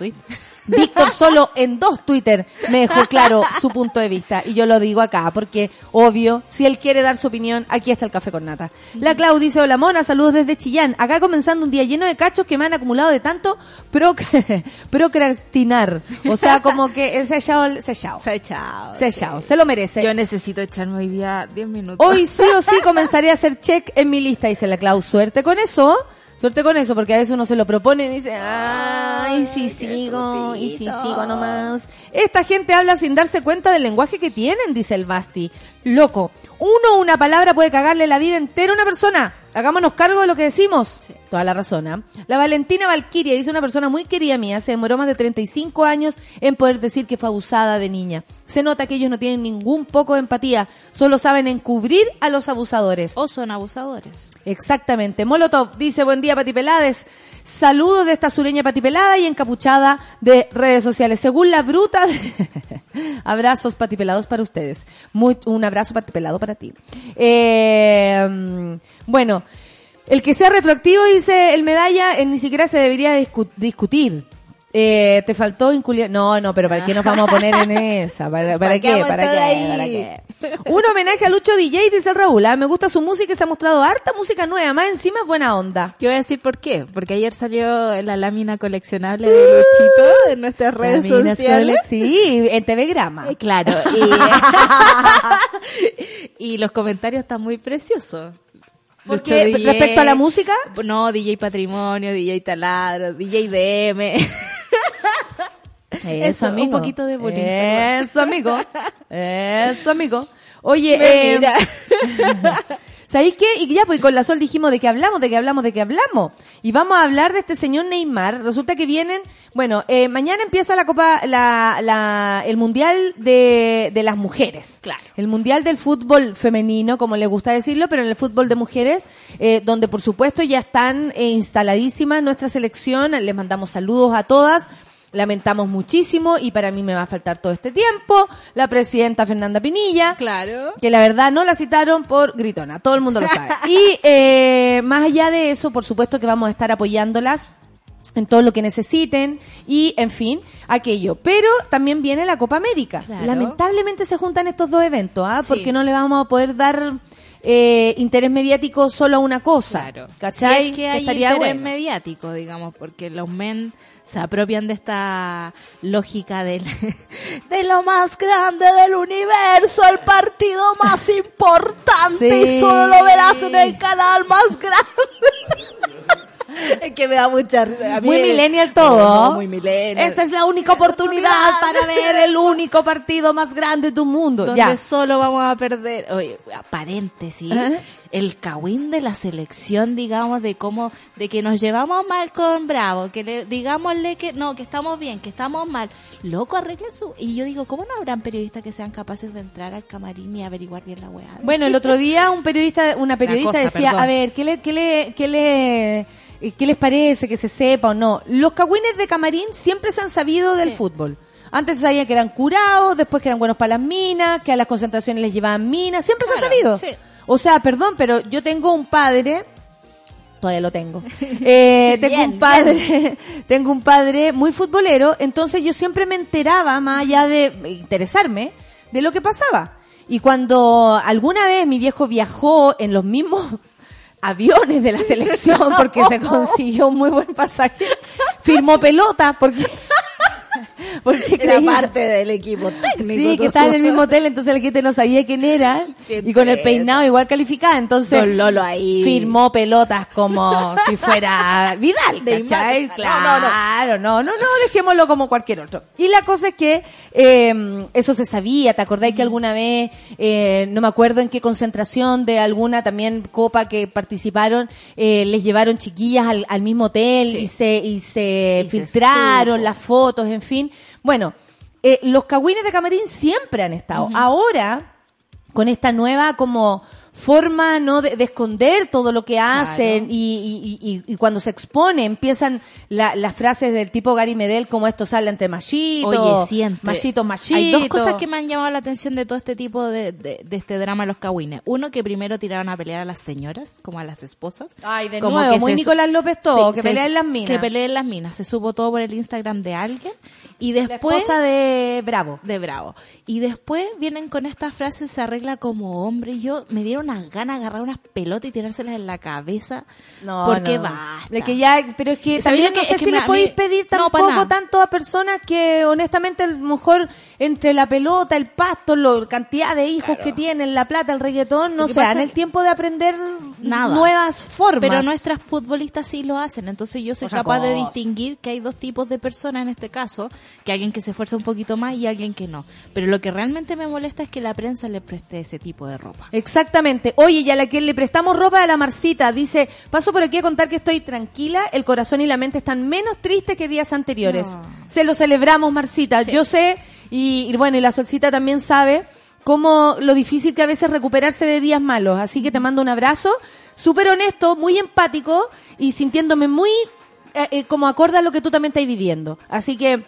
Víctor solo en dos Twitter me dejó claro su punto de vista. Y yo lo digo acá, porque obvio, si él quiere dar su opinión, aquí está el café con nata. La Clau dice, hola Mona, saludos desde Chillán. Acá comenzando un día lleno de cachos que me han acumulado de tanto proc- procrastinar. O sea, como que se ha echado, se ha echado. Se ha echado. Se ha echado, se lo merece. Yo necesito echarme hoy día 10 minutos. Hoy sí o sí comenzaré a hacer check en mi lista, dice la Clau. Suerte con eso. Suerte con eso, porque a veces uno se lo propone y dice, ay, sí sigo, y sí sigo nomás. Esta gente habla sin darse cuenta del lenguaje que tienen, dice el Basti. Loco, uno una palabra puede cagarle la vida entera a una persona. Hagámonos cargo de lo que decimos. Toda la razón. ¿ah? La Valentina Valquiria dice una persona muy querida mía, se demoró más de 35 años en poder decir que fue abusada de niña. Se nota que ellos no tienen ningún poco de empatía, solo saben encubrir a los abusadores. O son abusadores. Exactamente. Molotov dice, buen día, Patipelades. Saludos de esta sureña patipelada y encapuchada de redes sociales. Según la bruta, abrazos patipelados para ustedes. Un abrazo patipelado para ti. Eh, bueno, el que sea retroactivo, dice el medalla, eh, ni siquiera se debería discu- discutir. Eh, te faltó inculiar. No, no, pero ¿para qué nos vamos a poner en esa? ¿Para, para ¿Para qué ¿Para qué? ahí? ¿Para qué? Un homenaje a Lucho DJ, dice el Raúl. ¿ah? Me gusta su música y se ha mostrado harta música nueva. Más encima es buena onda. Yo voy a decir por qué. Porque ayer salió la lámina coleccionable de Luchito en nuestras redes sociales. Sí, en TV Grama. Eh, Claro. Y, y los comentarios están muy preciosos. ¿Por Lucho qué? DJ, ¿Respecto a la música? No, DJ Patrimonio, DJ Taladro, DJ DM. Eso, un poquito de bullying, Eso, amigo. Eso, amigo. Oye, eh, mira. ¿sabéis qué? Y ya, pues con la Sol dijimos de qué hablamos, de qué hablamos, de qué hablamos. Y vamos a hablar de este señor Neymar. Resulta que vienen, bueno, eh, mañana empieza la Copa, la, la, el Mundial de, de las Mujeres. Claro. El Mundial del Fútbol Femenino, como le gusta decirlo, pero en el fútbol de mujeres, eh, donde por supuesto ya están eh, instaladísimas nuestra selección. Les mandamos saludos a todas. Lamentamos muchísimo y para mí me va a faltar todo este tiempo la presidenta Fernanda Pinilla Claro. que la verdad no la citaron por gritona, todo el mundo lo sabe. Y eh, más allá de eso, por supuesto que vamos a estar apoyándolas en todo lo que necesiten y, en fin, aquello. Pero también viene la Copa América. Claro. Lamentablemente se juntan estos dos eventos, ¿ah? Sí. Porque no le vamos a poder dar eh, interés mediático solo a una cosa. Claro. ¿Cachai? Si es que hay estaría interés bueno. mediático, digamos, porque los men se apropian de esta lógica del, de lo más grande del universo, el partido más importante Sí. y solo lo verás en el canal más grande. es que me da mucha risa. A Muy millennial todo. No, muy millennial. Esa es la única oportunidad para ver el único partido más grande de tu mundo. donde Ya. solo vamos a perder. Oye, paréntesis. Ajá. El cagüín de la selección, digamos, de cómo, de que nos llevamos mal con Bravo, que le, digámosle que no, que estamos bien, que estamos mal. Loco, arreglen su. Y yo digo, ¿cómo no habrán periodistas que sean capaces de entrar al camarín y averiguar bien la weá? Bueno, el otro día un periodista, una periodista cosa, decía, perdón. a ver, ¿qué le, qué le, qué le, qué les parece que se sepa o no? Los cagüines de camarín siempre se han sabido del Sí. fútbol. Antes se sabía que eran curados, después que eran buenos para las minas, que a las concentraciones les llevaban minas, siempre se ha sabido. sí. O sea, perdón, pero yo tengo un padre, todavía lo tengo, eh, tengo Bien, un padre, tengo un padre muy futbolero, entonces yo siempre me enteraba, más allá de interesarme, de lo que pasaba. Y cuando alguna vez mi viejo viajó en los mismos aviones de la selección, porque se consiguió un muy buen pasaje, firmó pelota, porque... Porque Era parte del equipo técnico. Sí, que estaba en el mismo hotel, entonces la gente no sabía quién era. Qué y con el peinado igual calificada, entonces Don Lolo ahí. firmó pelotas como si fuera Vidal, De ¿cachai? imagen. Claro, no, no, no, dejémoslo como cualquier otro. Y la cosa es que eh, eso se sabía, ¿te acordáis que alguna vez, eh, no me acuerdo en qué concentración de alguna también copa que participaron, eh, les llevaron chiquillas al, al mismo hotel Sí. y se, y se Y filtraron las fotos, en fin. Bueno, eh, los cagüines de camarín siempre han estado. Ahora, con esta nueva como forma no de, de esconder todo lo que hacen y, y- y- y cuando se expone empiezan la- las frases del tipo Gary Medel como esto sale entre machito, Oye, siempre. machito, machito. Hay dos cosas que me han llamado la atención de todo este tipo de, de, de este drama de los cagüines. Uno, que primero tiraron a pelear a las señoras, como a las esposas. Ay, de Como nuevo, que muy se- Nicolás López todo, que se- peleen las minas. Que peleen las minas. Se supo todo por el Instagram de alguien. Y la después... esposa de Bravo. de Bravo. Y después vienen con esta frase, se arregla como hombre. Y yo me dieron unas ganas de agarrar unas pelotas y tirárselas en la cabeza. No, porque no. basta. De que ya, pero es que ¿Sabéis también no que- sé es que si me- le podéis pedir tampoco tanto a personas que honestamente a lo mejor entre la pelota, el pasto, la cantidad de hijos que tienen, la plata, el reggaetón, no se dan el tiempo de aprender Nada. nuevas formas. Pero nuestras futbolistas sí lo hacen, entonces yo soy capaz de distinguir que hay dos tipos de personas en este caso, que alguien que se esfuerza un poquito más y alguien que no. Pero lo que realmente me molesta es que la prensa le preste ese tipo de ropa. Exactamente. Oye, y a la que le prestamos ropa a la Marcita, dice, paso por aquí a contar que estoy tranquila, el corazón y la mente están menos tristes que días anteriores. Se lo celebramos, Marcita. Yo sé, y, y bueno, y la Solcita también sabe cómo lo difícil que a veces recuperarse de días malos. Así que te mando un abrazo, súper honesto, muy empático y sintiéndome muy eh, eh, como acorde a lo que tú también estás viviendo. Así que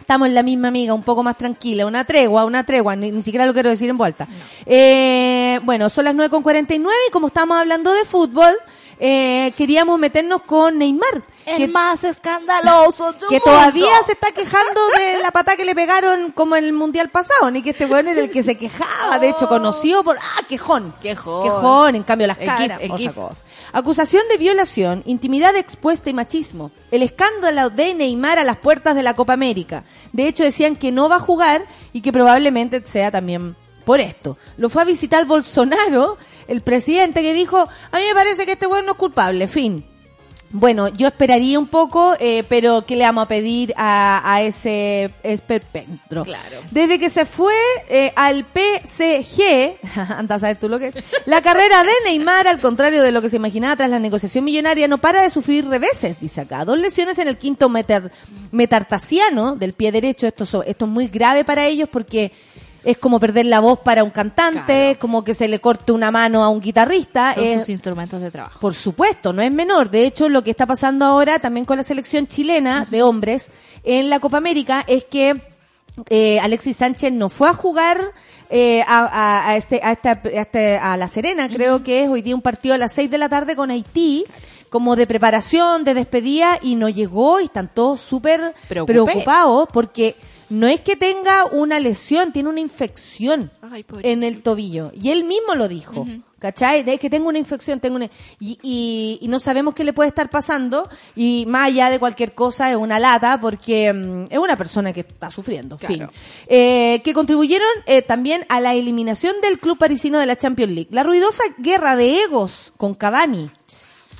estamos en la misma amiga, un poco más tranquila, una tregua, una tregua, ni, ni siquiera lo quiero decir en vuelta. Eh, bueno, son las 9.49 y como estamos hablando de fútbol, eh, queríamos meternos con Neymar. que- más escandaloso. que todavía se está quejando de la patada que le pegaron como en el mundial pasado, ni que este weón era el que se quejaba, de hecho conocido por ah, quejón. Quejón. Quejón, en cambio las El caras, gif, el cosa. Acusación de violación, intimidad expuesta y machismo. El escándalo de Neymar a las puertas de la Copa América. De hecho decían que no va a jugar y que probablemente sea también por esto. Lo fue a visitar Bolsonaro, el presidente, que dijo, a mí me parece que este weón no es culpable, fin. Bueno, yo esperaría un poco, eh, pero ¿qué le vamos a pedir a, a ese esperpentro? Claro. Desde que se fue eh, al PSG, anda a saber tú lo que es, la carrera de Neymar, al contrario de lo que se imaginaba tras la negociación millonaria, no para de sufrir reveses, dice acá. Dos lesiones en el quinto metar- metartasiano del pie derecho. Esto, esto es muy grave para ellos porque es como perder la voz para un cantante, Claro. como que se le corte una mano a un guitarrista. Son es- sus instrumentos de trabajo. por supuesto, no es menor. De hecho, lo que está pasando ahora también con la selección chilena de hombres en la Copa América es que eh, Alexis Sánchez no fue a jugar eh, a, a- a este, a, esta- a este- a La Serena, creo que es hoy día un partido a las 6 de la tarde con Haití, como de preparación, de despedida, y no llegó y están todos súper preocupados porque no es que tenga una lesión, tiene una infección Ay, en el tobillo. Y él mismo lo dijo. ¿Cachai? De que tengo una infección, tengo una... Y, y, y no sabemos qué le puede estar pasando. Y más allá de cualquier cosa, es una lata porque mm, es una persona que está sufriendo. Claro. Fin. Eh, que contribuyeron eh, también a la eliminación del club parisino de la Champions League. La ruidosa guerra de egos con Cavani.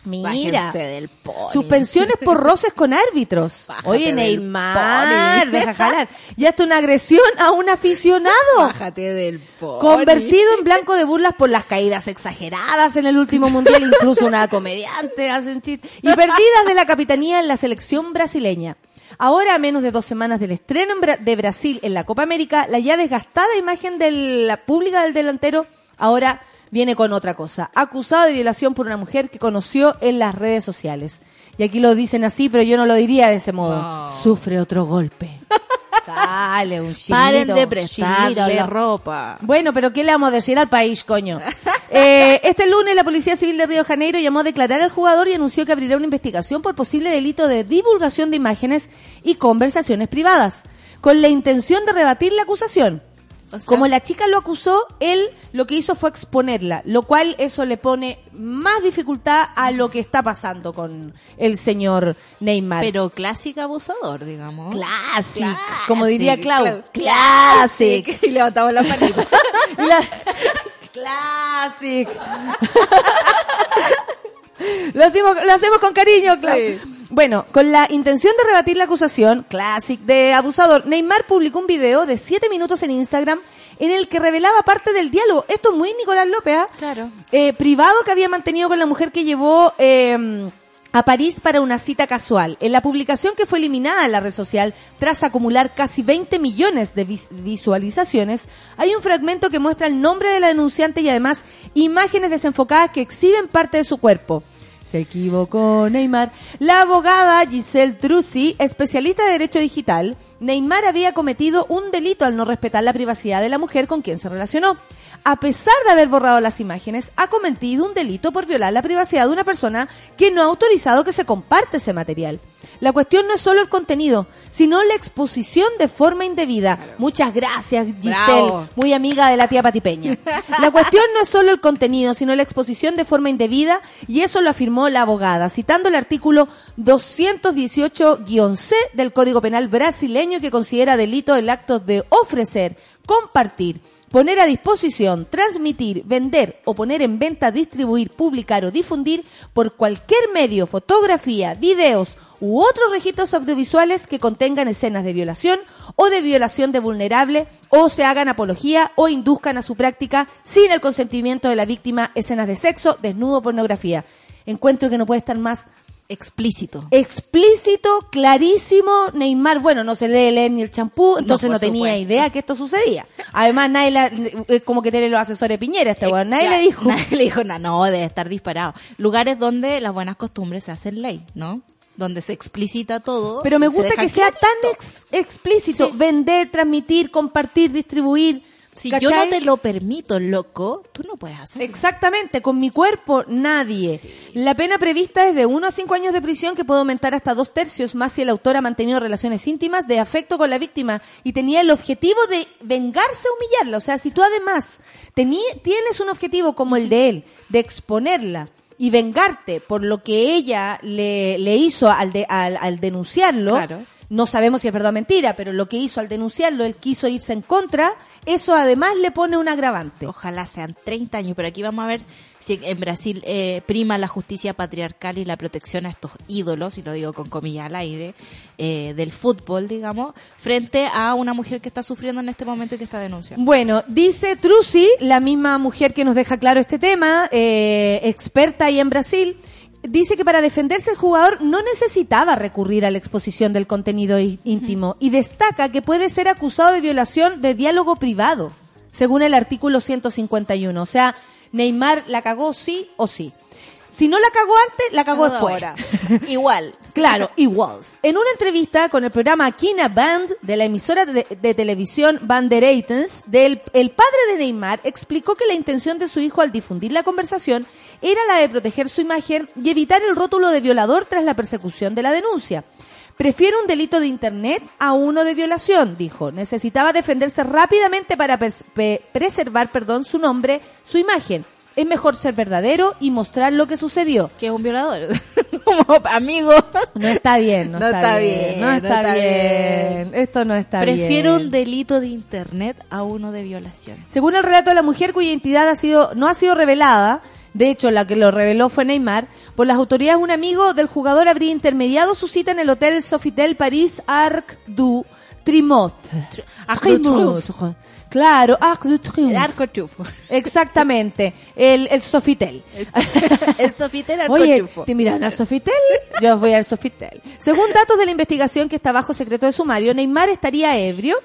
Mira. Bájense del pony. Suspensiones por roces con árbitros. Bájate Oye, Neymar, deja jalar. Ya está una agresión a un aficionado. Bájate del pony. Convertido en blanco de burlas por las caídas exageradas en el último mundial, incluso una comediante hace un chiste. Y perdidas de la capitanía en la selección brasileña. Ahora, a menos de dos semanas del estreno de Brasil en la Copa América, la ya desgastada imagen de la pública del delantero ahora viene con otra cosa. Acusado de violación por una mujer que conoció en las redes sociales. Y aquí lo dicen así, pero yo no lo diría de ese modo. Sufre otro golpe. Sale un Paren chilito, de chilito, prestarle ropa. bueno, pero ¿qué le vamos a decir al país, coño? Eh, este lunes la Policía Civil de Río de Janeiro llamó a declarar al jugador y anunció que abrirá una investigación por posible delito de divulgación de imágenes y conversaciones privadas, con la intención de rebatir la acusación. O sea- Como la chica lo acusó, él lo que hizo fue exponerla, lo cual eso le pone más dificultad a lo que está pasando con el señor Neymar. Pero clásico abusador, digamos. Classic, Classic. como diría Clau. Clau. Classic. Y levantamos la manita. La- Classic. lo, hacemos, lo hacemos con cariño, Clau. Sí. Bueno, con la intención de rebatir la acusación, Classic de abusador, Neymar publicó un video de 7 minutos en Instagram en el que revelaba parte del diálogo. Esto es muy Nicolás López, ¿ah? Claro. Eh, privado que había mantenido con la mujer que llevó eh, a París para una cita casual. En la publicación que fue eliminada en la red social tras acumular casi 20 millones de vis- visualizaciones, hay un fragmento que muestra el nombre de la denunciante y además imágenes desenfocadas que exhiben parte de su cuerpo. Se equivocó Neymar. La abogada Giselle Truzzi, especialista de derecho digital, Neymar había cometido un delito al no respetar la privacidad de la mujer con quien se relacionó. A pesar de haber borrado las imágenes, ha cometido un delito por violar la privacidad de una persona que no ha autorizado que se comparte ese material. La cuestión no es solo el contenido, sino la exposición de forma indebida. Muchas gracias, Giselle, Bravo. muy amiga de la tía Patipeña. La cuestión no es solo el contenido, sino la exposición de forma indebida, y eso lo afirmó la abogada, citando el artículo 218-C del Código Penal brasileño que considera delito el acto de ofrecer, compartir, poner a disposición, transmitir, vender o poner en venta, distribuir, publicar o difundir por cualquier medio, fotografía, videos u otros registros audiovisuales que contengan escenas de violación o de violación de vulnerable o se hagan apología o induzcan a su práctica sin el consentimiento de la víctima escenas de sexo, desnudo pornografía. Encuentro que no puede estar más Explícito. explícito, clarísimo, Neymar, bueno, no se lee leer ni el champú, entonces no, tenía supuesto. idea que esto sucedía. Además, nadie la, eh, como que tiene los asesores Piñera, este weón, nadie Claro, le dijo. Nadie le dijo, no, no, debe estar disparado. Lugares donde las buenas costumbres se hacen ley, ¿no? Donde se explicita todo. Pero me se gusta que sea tan ex- explícito, Sí. vender, transmitir, compartir, distribuir. Si yo no te lo permito, loco, tú no puedes hacerlo. Exactamente, con mi cuerpo nadie. La pena prevista es de 1 a 5 años de prisión que puede aumentar hasta dos tercios más si el autor ha mantenido relaciones íntimas de afecto con la víctima y tenía el objetivo de vengarse o humillarla. O sea, si tú además tení- tienes un objetivo como el de él, de exponerla y vengarte por lo que ella le, le hizo al, de- al, al denunciarlo, Claro. no sabemos si es verdad o mentira, pero lo que hizo al denunciarlo, él quiso irse en contra, eso además le pone un agravante. Ojalá sean 30 años, pero aquí vamos a ver si en Brasil eh, prima la justicia patriarcal y la protección a estos ídolos, y lo digo con comillas al aire, eh, del fútbol, digamos, frente a una mujer que está sufriendo en este momento y que está denunciando. Bueno, dice Trusi, la misma mujer que nos deja claro este tema, eh, experta ahí en Brasil, dice que para defenderse el jugador no necesitaba recurrir a la exposición del contenido íntimo y destaca que puede ser acusado de violación de diálogo privado, según el artículo 151. O sea, Neymar la cagó sí o sí. Si no la cagó antes, la cagó después. Ahora. Igual. Claro, igual. En una entrevista con el programa Kina Band de la emisora de, de televisión Banderatens, del el padre de Neymar explicó que la intención de su hijo al difundir la conversación era la de proteger su imagen y evitar el rótulo de violador tras la persecución de la denuncia. Prefiero un delito de internet a uno de violación, dijo. Necesitaba defenderse rápidamente para preservar, perdón, su nombre, su imagen. Es mejor ser verdadero y mostrar lo que sucedió. Que es un violador. Como amigo. No está bien, no, No está, está bien, bien, no no está, está bien. Esto no está Prefiero bien. un delito de internet a uno de violación. Según el relato de la mujer cuya identidad ha sido no ha sido revelada, de hecho la que lo reveló fue Neymar, por las autoridades un amigo del jugador habría intermediado su cita en el hotel Sofitel París Arc du Du Triomphe. Claro, Arc Triomphe. El arco chufo. Exactamente, el, el Sofitel. El sofitel arco Oye, chufo. ¿te miran al Sofitel? Yo voy al Sofitel. Según datos de la investigación que está bajo secreto de sumario, Neymar estaría ebrio,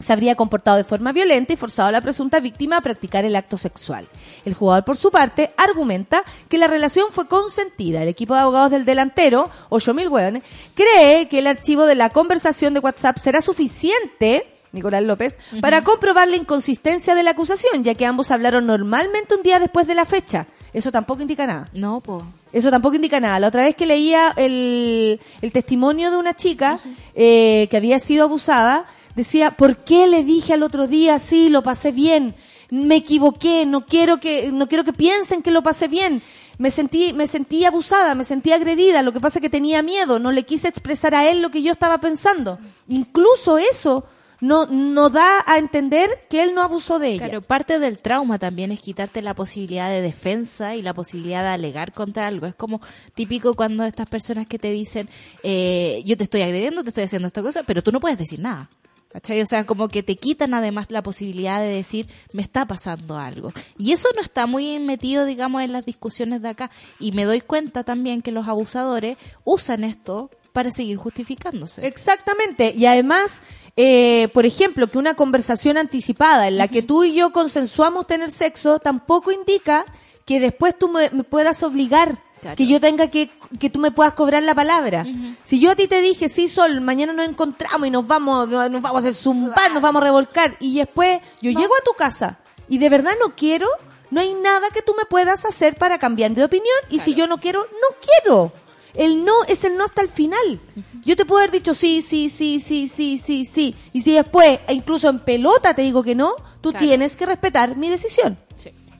se habría comportado de forma violenta y forzado a la presunta víctima a practicar el acto sexual. El jugador, por su parte, argumenta que la relación fue consentida. El equipo de abogados del delantero, 8.000 hueones, cree que el archivo de la conversación de WhatsApp será suficiente Nicolás López, para comprobar la inconsistencia de la acusación, ya que ambos hablaron normalmente un día después de la fecha. Eso tampoco indica nada. No, po. Eso tampoco indica nada. La otra vez que leía el, el testimonio de una chica eh, que había sido abusada, decía, ¿por qué le dije al otro día, sí, lo pasé bien? Me equivoqué, no quiero que, no quiero que piensen que lo pasé bien. Me sentí, me sentí abusada, me sentí agredida, lo que pasa es que tenía miedo, no le quise expresar a él lo que yo estaba pensando. Incluso eso no, no da a entender que él no abusó de ella. Claro, parte del trauma también es quitarte la posibilidad de defensa y la posibilidad de alegar contra algo. Es como típico cuando estas personas que te dicen, eh, yo te estoy agrediendo, te estoy haciendo esta cosa, pero tú no puedes decir nada. ¿Cachai? O sea, como que te quitan además la posibilidad de decir, me está pasando algo. Y eso no está muy metido, digamos, en las discusiones de acá. Y me doy cuenta también que los abusadores usan esto para seguir justificándose. Exactamente. Y además, eh, por ejemplo, que una conversación anticipada en la que tú y yo consensuamos tener sexo tampoco indica que después tú me, me puedas obligar. Claro. Que yo tenga que, que tú me puedas cobrar la palabra. Si yo a ti te dije, sí, Sol, mañana nos encontramos y nos vamos, nos vamos a hacer zumbar, nos vamos a revolcar, y después yo llego a tu casa y de verdad no quiero, no hay nada que tú me puedas hacer para cambiar de opinión, y si yo no quiero, no quiero. El no es el no hasta el final. Yo te puedo haber dicho sí, sí, sí, sí, sí, sí, sí. Y si después, e incluso en pelota te digo que no, tú Claro. tienes que respetar mi decisión.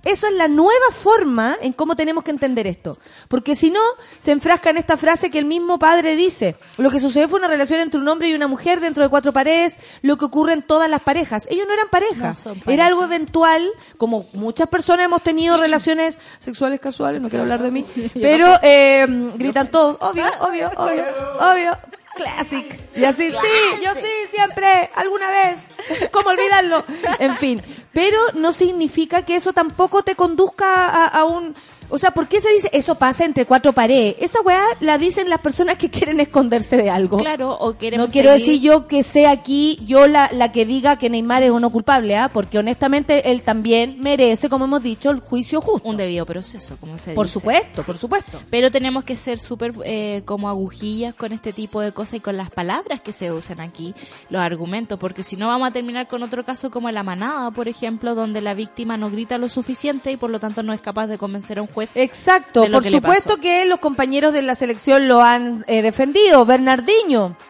Eso es la nueva forma en cómo tenemos que entender esto. Porque si no, se enfrasca en esta frase que el mismo padre dice. Lo que sucedió fue una relación entre un hombre y una mujer dentro de cuatro paredes, lo que ocurre en todas las parejas. Ellos no eran pareja. No son pareja. Era algo eventual, como muchas personas hemos tenido relaciones sexuales casuales, no quiero hablar de mí, pero eh, gritan todos, obvio, obvio, obvio, obvio. Classic. Y así, sí, yo sí, siempre, alguna vez. ¿Cómo olvidarlo? En fin. Pero no significa que eso tampoco te conduzca a, a un... O sea, ¿por qué se dice eso pasa entre cuatro paredes? Esa weá la dicen las personas que quieren esconderse de algo. Claro, o queremos No quiero decir yo que sea aquí yo la, la que diga que Neymar es uno culpable, ¿ah? porque honestamente él también merece, como hemos dicho, el juicio justo. un debido proceso, como se por dice. supuesto, Sí. por supuesto. Pero tenemos que ser súper eh, como agujillas con este tipo de cosas y con las palabras que se usan aquí, los argumentos, porque si no vamos a terminar con otro caso como la manada, por ejemplo, donde la víctima no grita lo suficiente y por lo tanto no es capaz de convencer a un juez. Exacto, de lo por que le supuesto pasó. que los compañeros de la selección lo han eh, defendido. Bernardinho.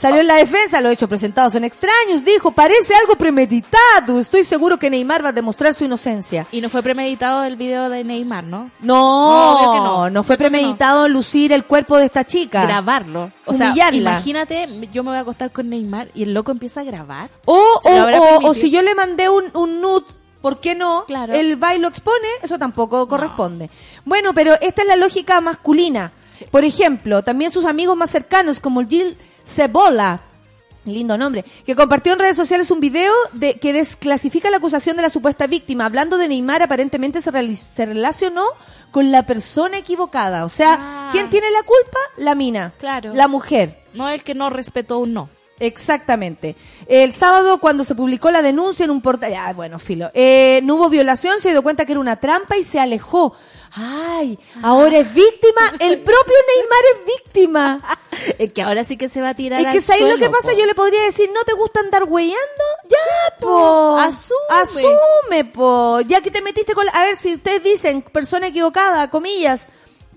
Salió en la defensa, los hechos presentados son extraños, dijo, parece algo premeditado, estoy seguro que Neymar va a demostrar su inocencia. Y no fue premeditado el video de Neymar, ¿no? No, no, que no. no fue ¿Cierto que premeditado lucir el cuerpo de esta chica. Grabarlo. O sea, Humillarla. imagínate, yo me voy a acostar con Neymar y el loco empieza a grabar. O, ¿Se lo o, o si yo le mandé un, un nude, ¿por qué no? Claro. El baile lo expone, eso tampoco corresponde. Bueno, pero esta es la lógica masculina. Por ejemplo, también sus amigos más cercanos, como Gil Cebola, lindo nombre, que compartió en redes sociales un video de que desclasifica la acusación de la supuesta víctima. Hablando de Neymar, aparentemente se, reali- se relacionó con la persona equivocada. O sea, Ah. ¿quién tiene la culpa? La mina. Claro. La mujer. No el que no respetó un no. Exactamente. El sábado, cuando se publicó la denuncia en un portal, ah, bueno, filo, eh, no hubo violación, se dio cuenta que era una trampa y se alejó. Ay, ahora es víctima, el propio Neymar es víctima. Es que ahora sí que se va a tirar Es al que ¿sabes lo que pasa? po. Yo le podría decir, ¿no te gusta andar huellando? Ya, po. asume. Asume, po. Ya que te metiste con... la- A ver, si ustedes dicen persona equivocada, comillas.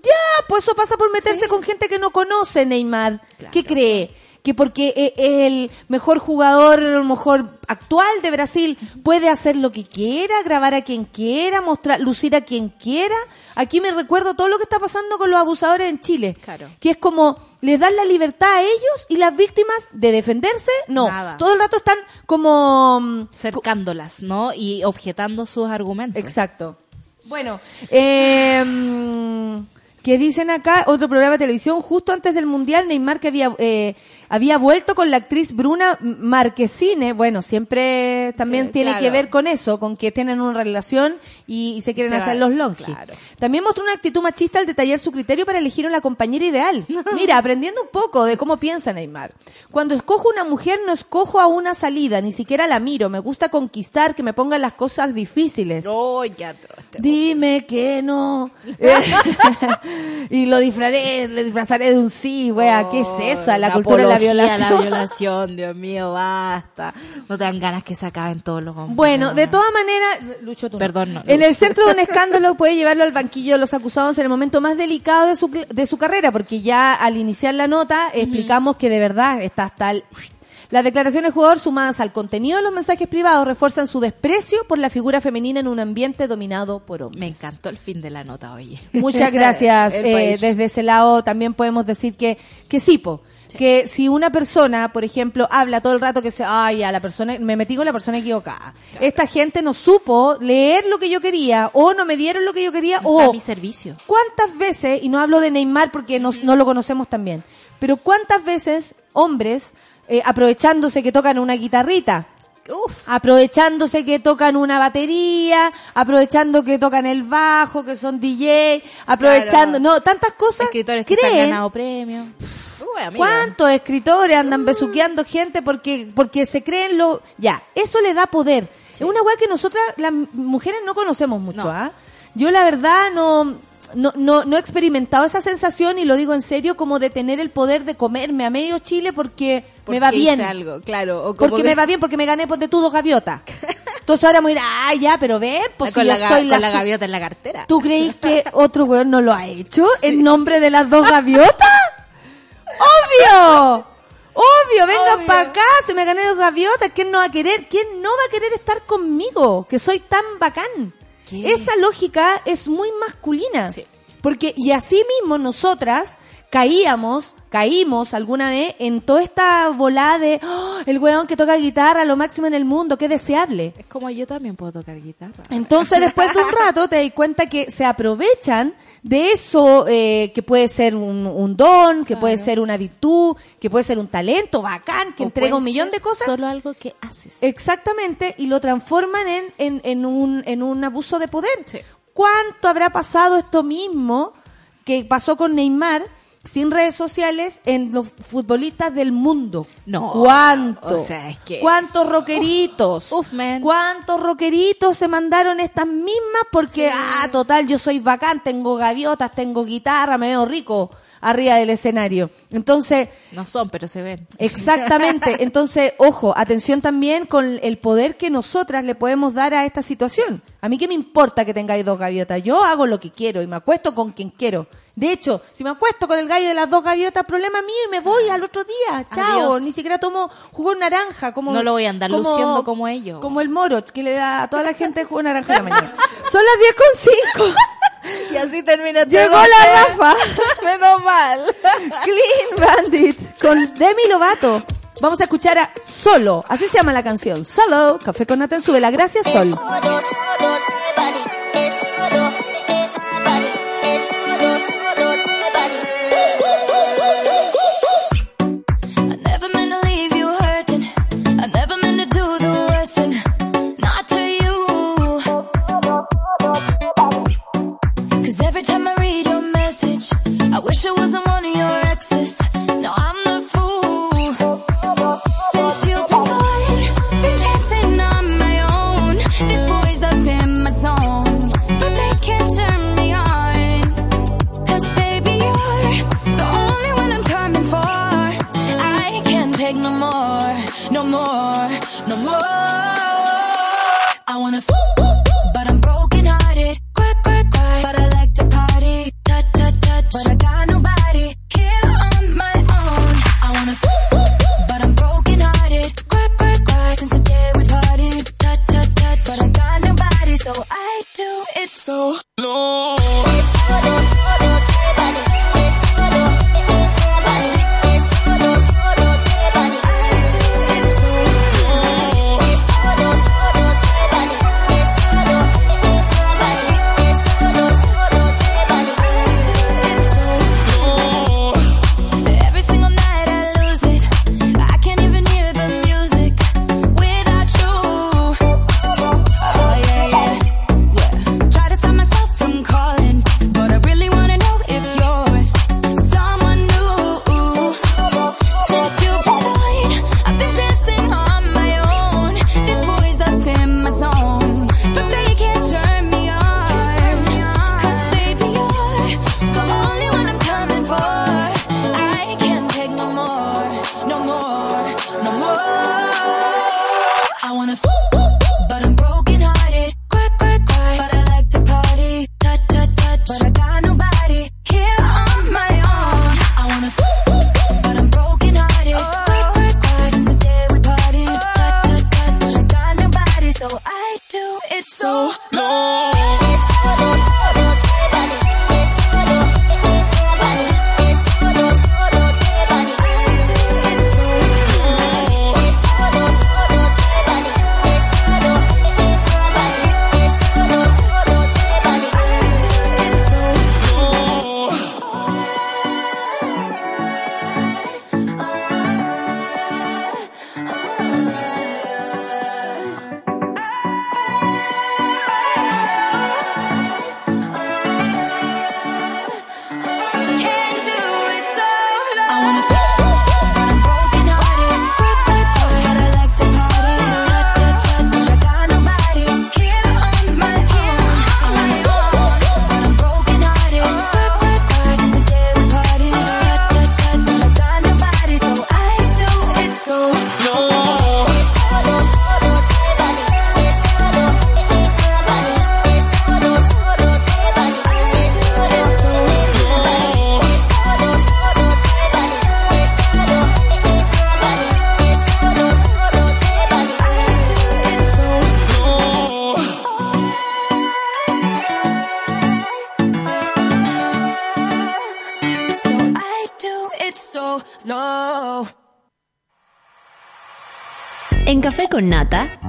Ya, pues eso pasa por meterse con gente que no conoce Neymar. ¿Qué cree? Que porque es el mejor jugador, el mejor actual de Brasil, puede hacer lo que quiera, grabar a quien quiera, mostrar, lucir a quien quiera. Aquí me recuerdo todo lo que está pasando con los abusadores en Chile. Claro. Que es como, les dan la libertad a ellos y las víctimas de defenderse, no. Nada. Todo el rato están como... mm, cercándolas, ¿no? Y objetando sus argumentos. Exacto. Bueno, eh, mm, que dicen acá, otro programa de televisión, justo antes del Mundial, Neymar que había, eh, había vuelto con la actriz Bruna Marquesine, bueno, siempre también Sí, tiene claro. que ver con eso, con que tienen una relación y, y se quieren Se hacer los longi. claro. También mostró una actitud machista al detallar su criterio para elegir una compañera ideal. Mira, aprendiendo un poco de cómo piensa Neymar. Cuando escojo una mujer, no escojo a una salida, ni siquiera la miro. Me gusta conquistar, que me pongan las cosas difíciles. Oh, ya, Dime que no. Y lo disfrazaré, disfrazaré de un sí, wea. ¿Qué es eso? La, cultura de la violación. la violación, Dios mío, basta. No te dan ganas que se acaben todos los hombres. Bueno, de todas maneras, Lucho, tú. Perdón, no, En el centro de un escándalo puede llevarlo al banquillo de los acusados en el momento más delicado de su, de su carrera, porque ya al iniciar la nota explicamos que de verdad está hasta el... Las declaraciones del jugador sumadas al contenido de los mensajes privados refuerzan su desprecio por la figura femenina en un ambiente dominado por hombres. Me encantó el fin de la nota, oye. Muchas gracias. Eh, desde ese lado también podemos decir que, que sí, po. Que si una persona, por ejemplo, habla todo el rato que se, ay, a la persona, me metí con la persona equivocada. Esta gente no supo leer lo que yo quería, o no me dieron lo que yo quería, o a mi servicio. cuántas veces, y no hablo de Neymar porque no, no lo conocemos también, pero cuántas veces hombres, eh, aprovechándose que tocan una guitarrita, Uf. aprovechándose que tocan una batería, aprovechando que tocan el bajo, que son DJ, aprovechando, Claro. no, tantas cosas. Escritores que han ganado premios. Uy. ¿Cuántos escritores andan besuqueando gente porque porque se creen lo ya? Eso le da poder. Es una weá que nosotras las mujeres no conocemos mucho, No. ¿ah? Yo la verdad no no, no no he experimentado esa sensación y lo digo en serio como de tener el poder de comerme a medio Chile porque, me va bien. algo, claro. O como Porque que- me va bien, porque me gané ponte tú dos gaviotas. Entonces ahora me dirá, ah, ya, pero ven, pues si con, yo la, soy la, con la gaviota en la cartera. ¿Tú creís que otro weón no lo ha hecho en nombre de las dos gaviotas? ¡Obvio! ¡Obvio! Vengan para acá, se me gané dos gaviotas. ¿Quién no va a querer? ¿Quién no va a querer estar conmigo? Que soy tan bacán. Esa lógica es muy masculina. Sí. Porque, y así mismo nosotras caíamos, caímos alguna vez en toda esta volada de oh, el weón que toca guitarra, lo máximo en el mundo, qué deseable. Es como yo también puedo tocar guitarra. Entonces después de un rato te das cuenta que se aprovechan de eso eh, que puede ser un, don, que puede ser una virtud, que puede ser un talento bacán, que entrega un millón de cosas. Solo algo que haces. Exactamente, y lo transforman en, en, un, en un abuso de poder. ¿Cuánto habrá pasado esto mismo que pasó con Neymar? sin redes sociales en los futbolistas del mundo. No. ¿Cuánto? O sea, es que... ¿Cuántos roqueritos. Uf, man. ¿Cuántos roqueritos se mandaron estas mismas? Porque, sí. ah, total, yo soy bacán, tengo gaviotas, tengo guitarra, me veo rico arriba del escenario. Entonces... No son, pero se ven. Exactamente. Entonces, ojo, atención también con el poder que nosotras le podemos dar a esta situación. A mí qué me importa que tengáis dos gaviotas. Yo hago lo que quiero y me acuesto con quien quiero. De hecho, si me acuesto con el gallo de las dos gaviotas, problema mío y me voy al otro día. Chao. Ni siquiera tomo jugo de naranja. Como, no lo voy a andar luciendo como ellos. Como el moro que le da a toda la gente jugo de naranja en la mañana. Son las 10 con 5. Y así termina Llegó la Rafa. Menos mal. Clean Bandit con Demi Lovato. Vamos a escuchar a Solo. Así se llama la canción. Solo. Café con Nathan sube la gracia Solo. Es oro, es wish I wasn't one of your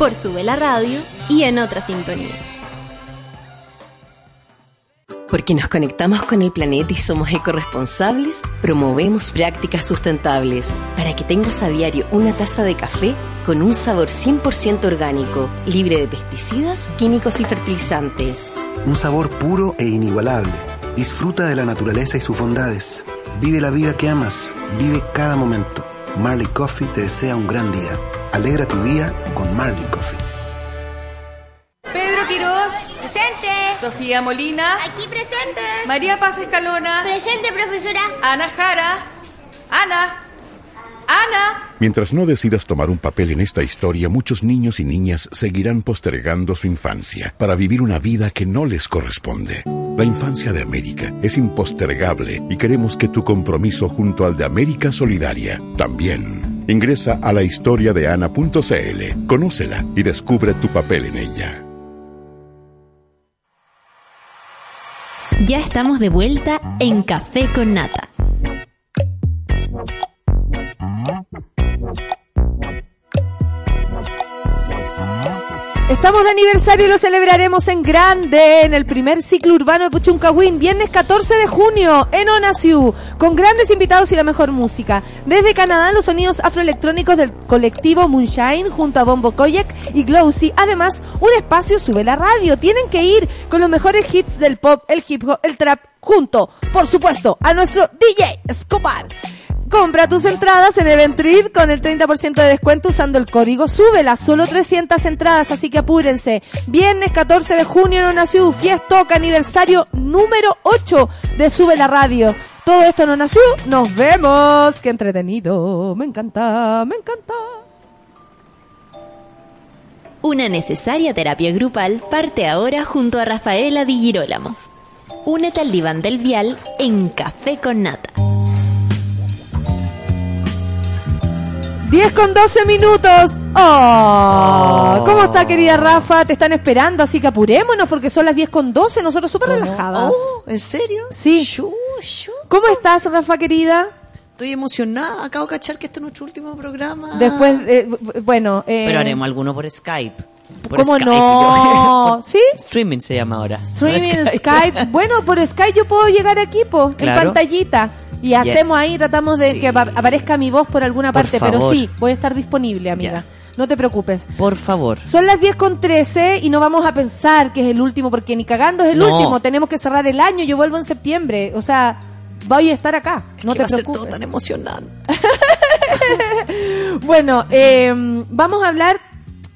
por Sube la Radio y en otra sintonía. Porque nos conectamos con el planeta y somos ecoresponsables, promovemos prácticas sustentables para que tengas a diario una taza de café con un sabor 100% orgánico, libre de pesticidas, químicos y fertilizantes. Un sabor puro e inigualable. Disfruta de la naturaleza y sus bondades. Vive la vida que amas. Vive cada momento. Marley Coffee te desea un gran día. Alegra tu día con Marley Coffee. Pedro Quirós. Presente. Sofía Molina. Aquí presente. María Paz Escalona. Presente, profesora. Ana Jara. Ana. Ana. Mientras no decidas tomar un papel en esta historia, muchos niños y niñas seguirán postergando su infancia para vivir una vida que no les corresponde. La infancia de América es impostergable y queremos que tu compromiso junto al de América Solidaria también. Ingresa a la historia de ana.cl, conócela y descubre tu papel en ella. Ya estamos de vuelta en Café con Nata. Estamos de aniversario y lo celebraremos en grande en el primer ciclo urbano de Puchuncahuín, viernes 14 de junio en Onasiu, con grandes invitados y la mejor música. Desde Canadá, los sonidos afroelectrónicos del colectivo Moonshine junto a Bombo Koyak y Glowsy. Además, un espacio sube la radio. Tienen que ir con los mejores hits del pop, el hip hop, el trap, junto, por supuesto, a nuestro DJ Escobar. Compra tus entradas en Eventrid con el 30% de descuento usando el código SÚBELA. Solo 300 entradas, así que apúrense. Viernes 14 de junio en Onasiu, Fiestoca, aniversario número 8 de Sube la Radio. Todo esto en Onasiu. Nos vemos. Qué entretenido. Me encanta, me encanta. Una necesaria terapia grupal parte ahora junto a Rafaela Di Girolamo. Únete al diván del vial en Café con Nata. 10 con 12 minutos. Oh, ¿Cómo está, querida Rafa? Te están esperando, así que apurémonos porque son las 10 con 12. Nosotros súper relajadas. Oh, ¿En serio? Sí. Shu, shu. ¿Cómo estás, Rafa, querida? Estoy emocionada. Acabo de cachar que este es nuestro último programa. Después, eh, bueno. Eh, Pero haremos alguno por Skype. Por ¿Cómo Skype, no? yo- ¿Sí? Streaming se llama ahora. Streaming, No Skype. Bueno, por Skype yo puedo llegar aquí, po, en pantallita. Y Yes. hacemos ahí, tratamos de Sí. que apa- aparezca mi voz por alguna Por parte. Pero sí, voy a estar disponible, amiga. No te preocupes. Por favor. Son las 10 con 13 y no vamos a pensar que es el último, porque ni cagando es el No. último. Tenemos que cerrar el año. Yo vuelvo en septiembre. O sea, voy a estar acá. No que te va a ser preocupes. todo tan emocionante. Bueno, eh, vamos a hablar.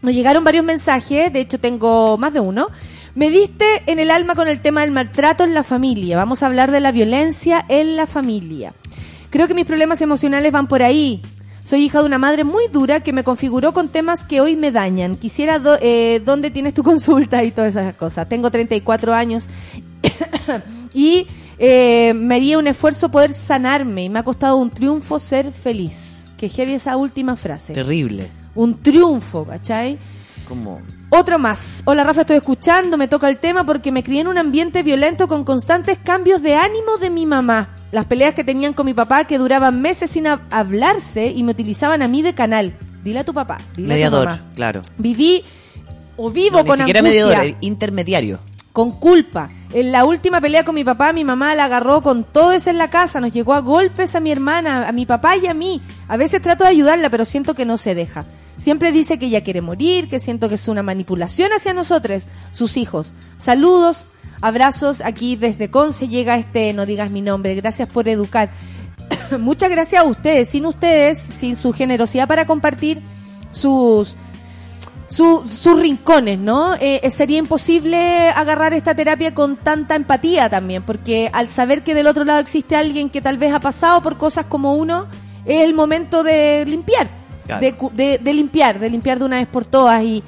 Nos llegaron varios mensajes, de hecho tengo más de uno. Me diste en el alma con el tema del maltrato en la familia. Vamos a hablar de la violencia en la familia. Creo que mis problemas emocionales van por ahí. Soy hija de una madre muy dura que me configuró con temas que hoy me dañan. Quisiera do- eh, dónde tienes tu consulta y todas esas cosas. Tengo 34 años y eh, me haría un esfuerzo poder sanarme y me ha costado un triunfo ser feliz. Que heavy esa última frase. Terrible. Un triunfo, ¿cachai? Como Otro más. Hola Rafa, estoy escuchando, me toca el tema porque me crié en un ambiente violento con constantes cambios de ánimo de mi mamá. Las peleas que tenían con mi papá que duraban meses sin hab- hablarse y me utilizaban a mí de canal. Dile a tu papá, dile mediador, a tu mamá. claro. Viví o vivo No, ni con siquiera angustia. mediador, intermediario. con culpa. En la última pelea con mi papá, mi mamá la agarró con todo eso en la casa, nos llegó a golpes a mi hermana, a mi papá y a mí. A veces trato de ayudarla, pero siento que no se deja. Siempre dice que ella quiere morir, que siento que es una manipulación hacia nosotros, sus hijos. Saludos, abrazos, aquí desde Conce llega este No digas mi nombre, gracias por educar. Muchas gracias a ustedes, sin ustedes, sin su generosidad para compartir sus su- sus rincones, ¿no? Eh, sería imposible agarrar esta terapia con tanta empatía también, porque al saber que del otro lado existe alguien que tal vez ha pasado por cosas como uno, es el momento de limpiar, Claro. de, cu- de- de limpiar, de limpiar de una vez por todas y,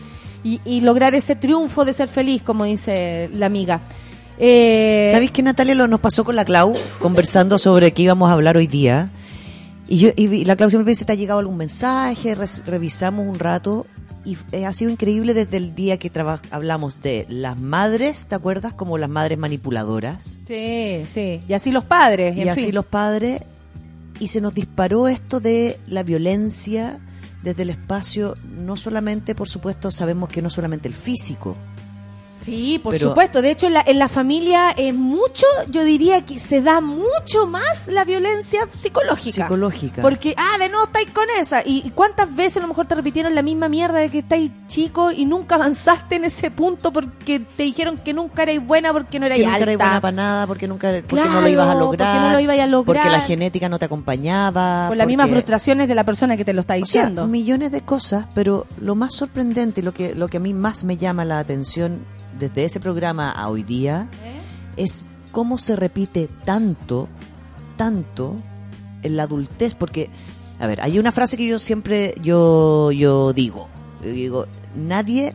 y- y lograr ese triunfo de ser feliz, como dice la amiga. Eh, ¿Sabéis que Natalia lo nos pasó con la Clau conversando sobre qué íbamos a hablar hoy día? Y yo y la Clau siempre me dice, ¿te ha llegado algún mensaje? Revisamos un rato y eh, ha sido increíble desde el día que hablamos de las madres, ¿te acuerdas? Como las madres manipuladoras. Sí, sí. Y así los padres. Y en así fin. los padres. Y se nos disparó esto de la violencia desde el espacio, no solamente, por supuesto, sabemos que no solamente el físico. Sí, por Pero- supuesto. De hecho, en la, en la familia es mucho, yo diría que se da mucho más la violencia psicológica. Psicológica. Porque, ah, de nuevo estáis con esa. ¿Y y cuántas veces a lo mejor te repitieron la misma mierda de que estáis chico y nunca avanzaste en ese punto porque te dijeron que nunca erais buena porque no erais que nunca alta? eres buena para nada, porque nunca porque no Claro, lo ibas a porque lograr. no lo ibas a lograr. Porque la genética no te acompañaba. Por las mismas porque- frustraciones de la persona que te lo está O sea, diciendo. millones de cosas, pero lo más sorprendente y lo que, lo que a mí más me llama la atención desde ese programa a hoy día es cómo se repite tanto, tanto en la adultez, porque, a ver, hay una frase que yo siempre, yo, yo digo, yo digo, nadie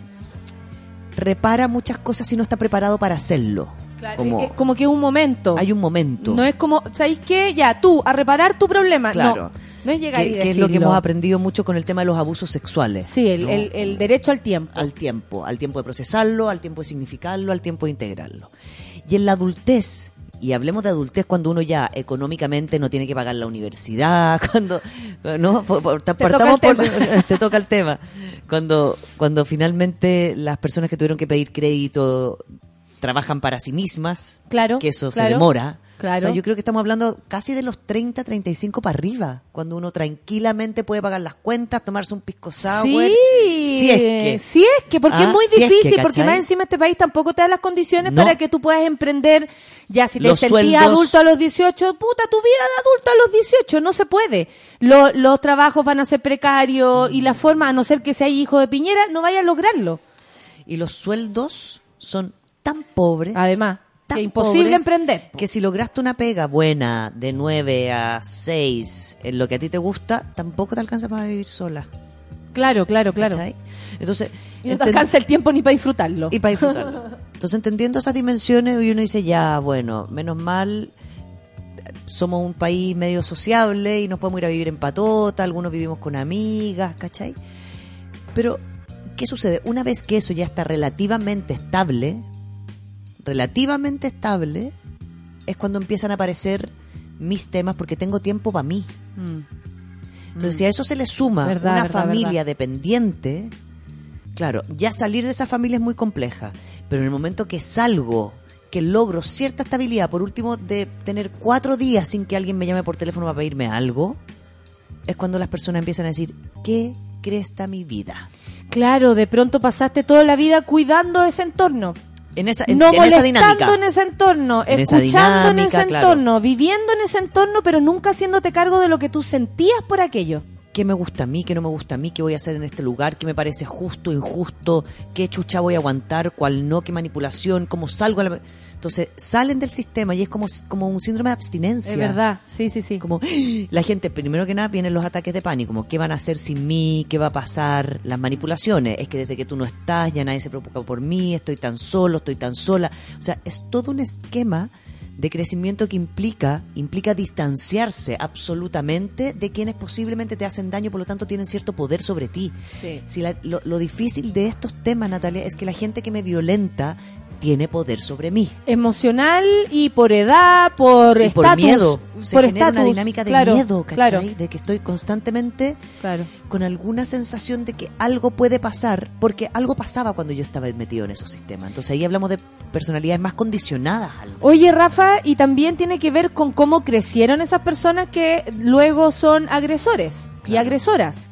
repara muchas cosas si no está preparado para hacerlo. Claro, como, eh, como que es un momento. hay un momento. No es como, ¿sabéis qué? Ya, tú, a reparar tu problema. Claro. No, no es llegar y decirlo. que es lo que hemos aprendido mucho con el tema de los abusos sexuales. Sí, el, ¿no? el- el derecho al tiempo. al tiempo, al tiempo de procesarlo, al tiempo de significarlo, al tiempo de integrarlo. Y en la adultez, y hablemos de adultez cuando uno ya económicamente no tiene que pagar la universidad, cuando no Por- por- toca partamos el por- te toca el tema. Cuando cuando finalmente las personas que tuvieron que pedir crédito trabajan para sí mismas, Claro, que eso se claro, demora. claro. O sea, yo creo que estamos hablando casi de los 30, 35 para arriba, cuando uno tranquilamente puede pagar las cuentas, tomarse un pisco sour. Sí, Si es que. Si es que, porque Ah, es muy si es que, difícil, porque más encima este país tampoco te da las condiciones No. para que tú puedas emprender. Ya, si te Los sentías sueldos- adulto a los 18, puta, tu vida de adulto a los 18, no se puede. Lo- los trabajos van a ser precarios y la forma, a no ser que sea hijo de Piñera, no vaya a lograrlo. Y los sueldos son tan pobres. Además, tan que imposible emprender. Que si lograste una pega buena de 9 a 6 en lo que a ti te gusta, tampoco te alcanza para vivir sola. Claro, claro, claro. ¿cachai? Entonces, Y no te alcanza el tiempo ni para disfrutarlo. y para disfrutarlo. Entonces, entendiendo esas dimensiones, y uno dice, ya, bueno, menos mal, somos un país medio sociable y nos podemos ir a vivir en patota, algunos vivimos con amigas, ¿cachai? Pero, ¿qué sucede? Una vez que eso ya está relativamente estable, relativamente estable, es cuando empiezan a aparecer mis temas porque tengo tiempo para mí. Mm. Entonces, si a eso se le suma Verdad, una verdad, familia verdad. dependiente, claro, ya salir de esa familia es muy compleja. Pero en el momento que salgo, que logro cierta estabilidad, por último, de tener cuatro días sin que alguien me llame por teléfono para pedirme algo, es cuando las personas empiezan a decir, ¿qué cresta mi vida? Claro, de pronto pasaste toda la vida cuidando ese entorno. En esa, en, no en esa molestando dinámica. en ese entorno, En esa escuchando en ese claro. entorno, viviendo en ese entorno, pero nunca haciéndote cargo de lo que tú sentías por aquello. qué me gusta a mí, qué no me gusta a mí, qué voy a hacer en este lugar, qué me parece justo, injusto, qué chucha voy a aguantar, cuál no, qué manipulación, cómo salgo a la... Entonces salen del sistema y es como, como un síndrome de abstinencia. Es verdad, sí, sí, sí. Como la gente, primero que nada, vienen los ataques de pánico, como qué van a hacer sin mí, qué va a pasar, las manipulaciones, es que desde que tú no estás ya nadie se preocupa por mí, estoy tan solo, estoy tan sola. O sea, es todo un esquema de crecimiento que implica, implica distanciarse absolutamente de quienes posiblemente te hacen daño, por lo tanto tienen cierto poder sobre ti. Sí. Si la- lo, lo difícil de estos temas, Natalia, es que la gente que me violenta tiene poder sobre mí. Emocional y por edad, por y por estatus. miedo. Se por genera una estatus, dinámica de claro, miedo, ¿cachai? Claro, De que estoy constantemente claro. con alguna sensación de que algo puede pasar, porque algo pasaba cuando yo estaba metido en esos sistemas. Entonces ahí hablamos de personalidades más condicionadas Oye, Rafa, y también tiene que ver con cómo crecieron esas personas que luego son agresores y agresoras.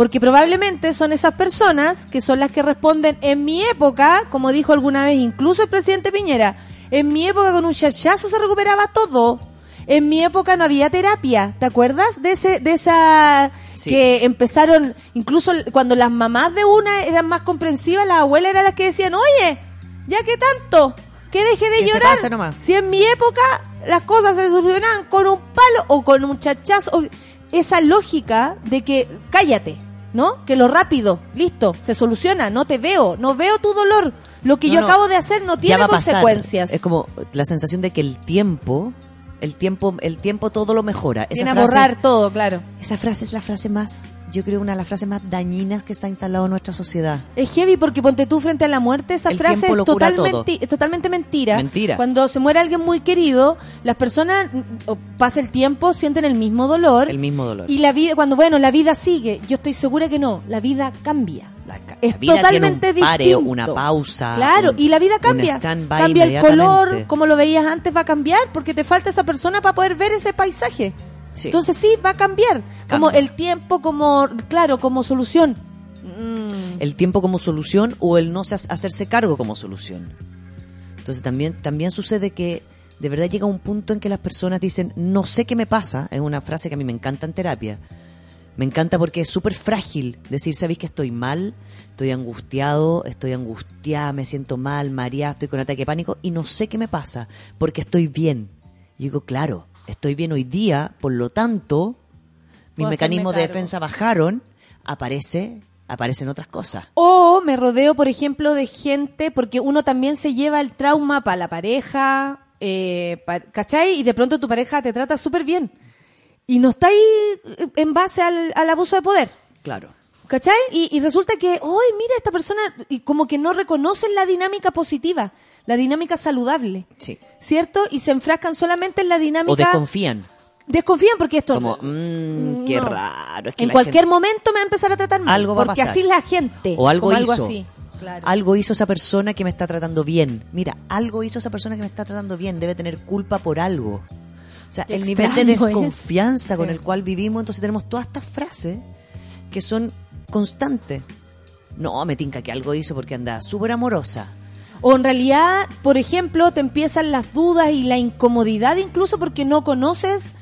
Porque probablemente son esas personas que son las que responden en mi época, como dijo alguna vez incluso el presidente Piñera, en mi época con un chachazo se recuperaba todo. En mi época no había terapia, ¿te acuerdas de ese de esa Sí. que empezaron incluso cuando las mamás de una eran más comprensivas, las abuelas eran las que decían, "Oye, ya que tanto, que deje de Que se llorar." nomás. Si en mi época las cosas se solucionaban con un palo o con un chachazo, esa lógica de que cállate, ¿no? Que lo rápido, listo, se soluciona, no te veo, no veo tu dolor. Lo que No, yo no, acabo de hacer no tiene consecuencias. Es como la sensación de que el tiempo, el tiempo, el tiempo todo lo mejora. Esa Viene a borrar es- todo, claro. Esa frase es la frase más, yo creo, una de las frases más dañinas que está instalado en nuestra sociedad. Es heavy porque ponte tú frente a la muerte, esa El frase es totalmente, es mentira. Mentira. Cuando se muere alguien muy querido, las personas, pasa el tiempo, sienten el mismo dolor. El mismo dolor. Y la vida, cuando bueno, la vida sigue, yo estoy segura que no, la vida cambia. es La vida totalmente tiene un pare, distinto. una pausa. Claro, un- y la vida cambia. Cambia el color, como lo veías antes va a cambiar, porque te falta esa persona para poder ver ese paisaje. Sí. Entonces sí, va a cambiar. Como el tiempo, como, claro, como solución. Mm. el tiempo como solución o el no se- hacerse cargo como solución. Entonces también, también sucede que de verdad llega un punto en que las personas dicen, no sé qué me pasa, es una frase que a mí me encanta en terapia. Me encanta porque es súper frágil decir, ¿sabéis que estoy mal? Estoy angustiado, estoy angustiada, me siento mal, mareada, estoy con ataque de pánico y no sé qué me pasa porque estoy bien. Y digo, claro, estoy bien hoy día, por lo tanto, mis mecanismos de defensa bajaron, aparece, aparecen otras cosas. O me rodeo, por ejemplo, de gente, porque uno también se lleva el trauma para la pareja, eh, pa- ¿cachai? Y de pronto tu pareja te trata súper bien. Y no está ahí eh, en base al, al abuso de poder. Claro. ¿Cachai? Y, y resulta que, ¡ay, mira, esta persona! Y como que no reconocen la dinámica positiva, la dinámica saludable. Sí. ¿Cierto? Y se enfrascan solamente en la dinámica. O desconfían. Desconfían porque esto. Como, mmm, qué No. raro. Es que en cualquier gente- momento me va a empezar a tratar mal. Algo va a porque pasar. así la gente. O algo hizo. Algo así. Claro. Algo hizo esa persona que me está tratando bien. Mira, algo hizo esa persona que me está tratando bien. Debe tener culpa por algo. O sea, Qué el nivel de es. desconfianza con Sí. el cual vivimos, entonces tenemos todas estas frases que son constantes. No, me tinca que algo hizo porque anda súper amorosa. O en realidad, por ejemplo, te empiezan las dudas y la incomodidad incluso porque no conoces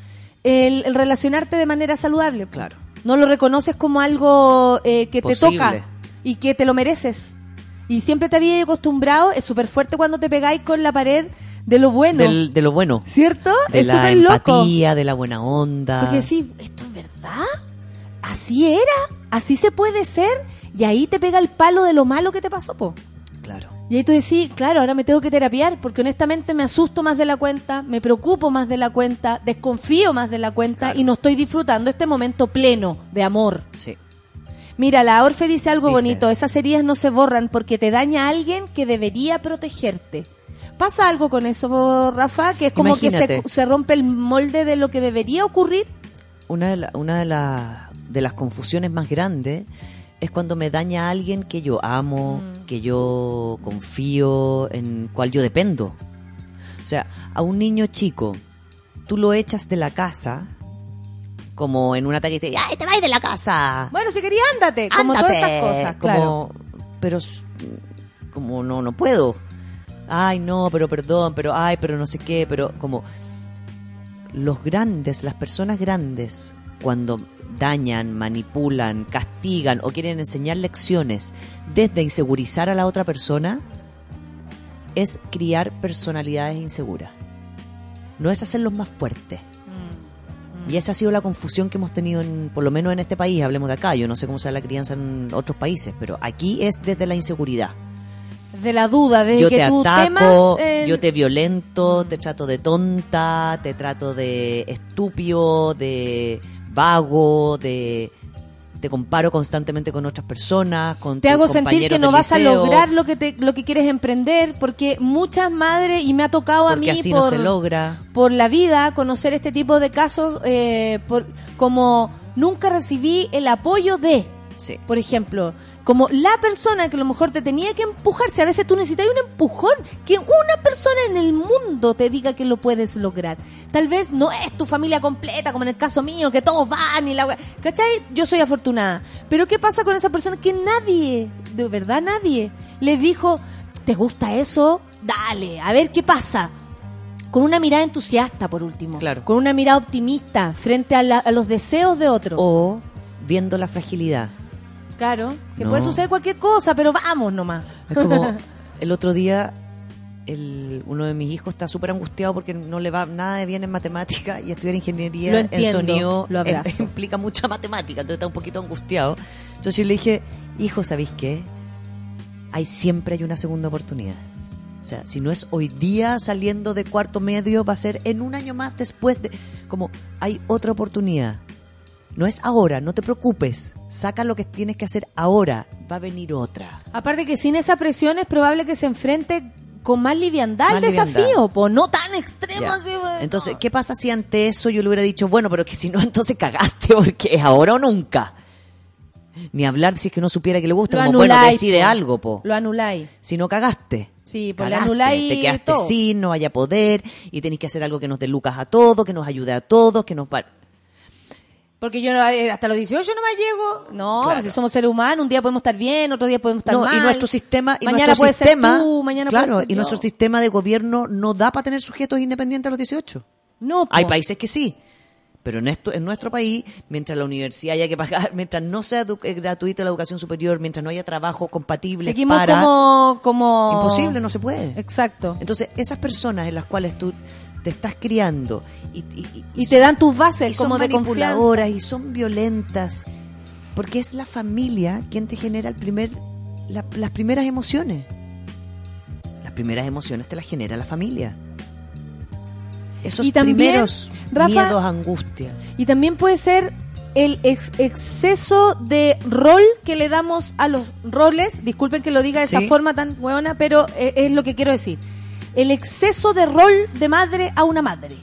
el, el relacionarte de manera saludable. Claro. No lo reconoces como algo eh, que te toca y que te lo mereces. Y siempre te había acostumbrado, es súper fuerte cuando te pegáis con la pared de lo bueno. Del- de lo bueno. ¿Cierto? De es la loco. empatía, de la buena onda. Porque sí, ¿esto es verdad? ¿Así era? ¿Así se puede ser? Y ahí te pega el palo de lo malo que te pasó, po. Claro. Y ahí tú decís, claro, ahora me tengo que terapiar porque honestamente me asusto más de la cuenta, me preocupo más de la cuenta, desconfío más de la cuenta y no estoy disfrutando este momento pleno de amor. Sí. Mira, la Orfe dice algo Dice. bonito, esas heridas no se borran porque te daña a alguien que debería protegerte. ¿Pasa algo con eso, Rafa? Que es como que se, se rompe el molde de lo que debería ocurrir. Una de, la- una de, la- de las confusiones más grandes es cuando me daña a alguien que yo amo, Mm. que yo confío, en cual yo dependo. O sea, a un niño chico, tú lo echas de la casa, como en un ataque y te ¡ay, te vas de la casa! Bueno, si quería, ándate, como todas esas cosas, claro. Como, pero, como no, no puedo. Ay, no, pero perdón, pero ay, pero no sé qué, pero como los grandes, las personas grandes, cuando dañan, manipulan, castigan o quieren enseñar lecciones desde insegurizar a la otra persona, es criar personalidades inseguras. No es hacerlos más fuertes. Y esa ha sido la confusión que hemos tenido, en, por lo menos en este país, hablemos de acá, yo no sé cómo sea la crianza en otros países, pero aquí es desde la inseguridad. De la duda, desde yo que te tú ataco, temas el- yo te violento, te trato de tonta, te trato de estúpido, de vago, de te comparo constantemente con otras personas, con te tus hago sentir que no vas a lograr lo que te, lo que quieres emprender porque muchas madres y me ha tocado a mí así por no se logra. por la vida conocer este tipo de casos eh, por como nunca recibí el apoyo de Sí. por ejemplo como la persona que a lo mejor te tenía que empujarse. A veces tú necesitas un empujón, que una persona en el mundo te diga que lo puedes lograr. Tal vez no es tu familia completa, como en el caso mío, que todos van y la... ¿Cachai? Yo soy afortunada. Pero ¿qué pasa con esa persona que nadie, de verdad nadie, le dijo, ¿te gusta eso? Dale, a ver qué pasa. Con una mirada entusiasta, por último. Claro. Con una mirada optimista frente a, la- a los deseos de otro. O viendo la fragilidad. Claro, que No. puede suceder cualquier cosa, pero vamos nomás. Es como el otro día, el, uno de mis hijos está súper angustiado porque no le va nada de bien en matemática y estudiar ingeniería Lo en sonido lo em- implica mucha matemática, entonces está un poquito angustiado. Entonces yo le dije, hijo, ¿sabéis qué? Hay siempre hay una segunda oportunidad. O sea, si no es hoy día saliendo de cuarto medio, va a ser en un año más después de... Como hay otra oportunidad. No es ahora, no te preocupes. Saca lo que tienes que hacer ahora. Va a venir otra. Aparte que sin esa presión es probable que se enfrente con más liviandad liviandad. desafío, pues no tan extremo. Así, bueno. Entonces, ¿qué pasa si ante eso yo le hubiera dicho, bueno, pero que si no, entonces cagaste, porque es ahora o nunca? Ni hablar si es que no supiera que le gusta, Lo como, bueno, anuláis, decide po. algo, po. Lo anuláis. Si no cagaste. Sí, pues le Cagaste, anuláis Te quedaste todo. sin, no vaya a poder, y tenéis que hacer algo que nos dé lucas a todos, que nos ayude a todos, que nos... Porque yo no- eh, hasta los 18 no me llego. No, Claro. si somos seres humanos, un día podemos estar bien, otro día podemos estar No, mal. y nuestro sistema, y mañana nuestro puede sistema, ser tú, mañana claro, puede ser y nuestro sistema de gobierno no da para tener sujetos independientes a los 18. No, po. Hay países que sí. Pero en, esto, en nuestro país, mientras la universidad haya que pagar, mientras no sea eh, gratuita la educación superior, mientras no haya trabajo compatible Seguimos para... como, como... Imposible, no se puede. Exacto. Entonces, esas personas en las cuales tú te estás criando y, y- y- Y te dan tus y bases son como de confianza. manipuladoras y son violentas, porque es la familia quien te genera el primer, la- las primeras emociones. Las primeras emociones te las genera la familia. Esos Y también, primeros Rafa, miedos, angustia. Y también puede ser el ex- exceso de rol que le damos a los roles. Disculpen que lo diga de esa forma tan hueona, pero eh, es lo que quiero decir. El exceso de rol de madre a una madre.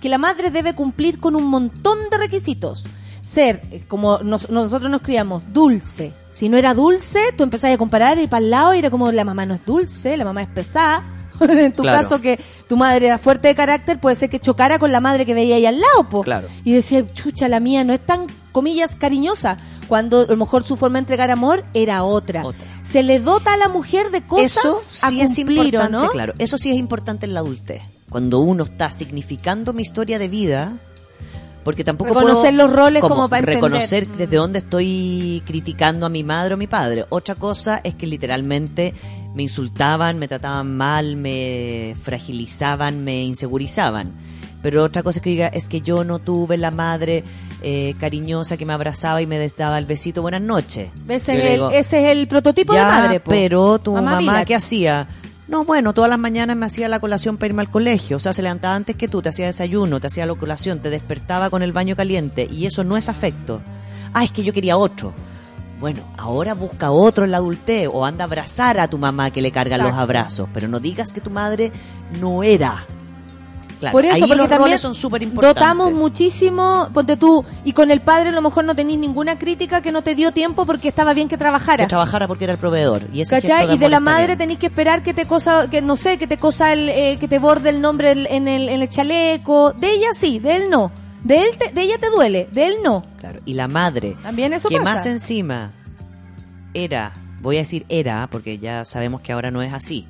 Que la madre debe cumplir con un montón de requisitos. Ser, eh, como nos- nosotros nos criamos, dulce. Si no era dulce, tú empezabas a comparar y para el lado y era como la mamá no es dulce, la mamá es pesada. en tu Claro. caso que tu madre era fuerte de carácter, puede ser que chocara con la madre que veía ahí al lado, po. Claro. Y decía, chucha, la mía no es tan, comillas, cariñosa. Cuando a lo mejor su forma de entregar amor era otra. Otra. Se le dota a la mujer de cosas Eso a sí es cumplir, ¿o importante, ¿no? claro. Eso sí es importante en la adultez. Cuando uno está significando mi historia de vida, porque tampoco Reconocer puedo- los roles como para entender. reconocer desde dónde estoy criticando a mi madre o mi padre. Otra cosa es que literalmente me insultaban, me trataban mal, me fragilizaban, me insegurizaban. Pero otra cosa es que diga es que yo no tuve la madre eh, cariñosa que me abrazaba y me daba el besito buenas noches. Ese, es el, digo, ese es el prototipo ya, de madre, po. pero tu Mamá mamá. ¿qué hacía? No, bueno, todas las mañanas me hacía la colación para irme al colegio. O sea, se levantaba antes que tú, te hacía desayuno, te hacía la colación, te despertaba con el baño caliente. Y eso no es afecto. Ah, es que yo quería otro. Bueno, ahora busca otro en la adultez o anda a abrazar a tu mamá que le carga los abrazos. Pero no digas que tu madre no era. Claro, Por eso, ahí porque los también roles son súper importantes. dotamos muchísimo, ponte tú, y con el padre a lo mejor no tenés ninguna crítica que no te dio tiempo porque estaba bien que trabajara. Que trabajara porque era el proveedor. Y ese ¿Cachai? gesto Y de la madre tenés que esperar que te cosa, que no sé, que te cosa el, eh, que te borde el nombre en el, en el chaleco. De ella sí, de él no. De él, te- de ella te duele, de él no. Claro, y la madre, También eso que pasa. más encima era, voy a decir era, porque ya sabemos que ahora no es así,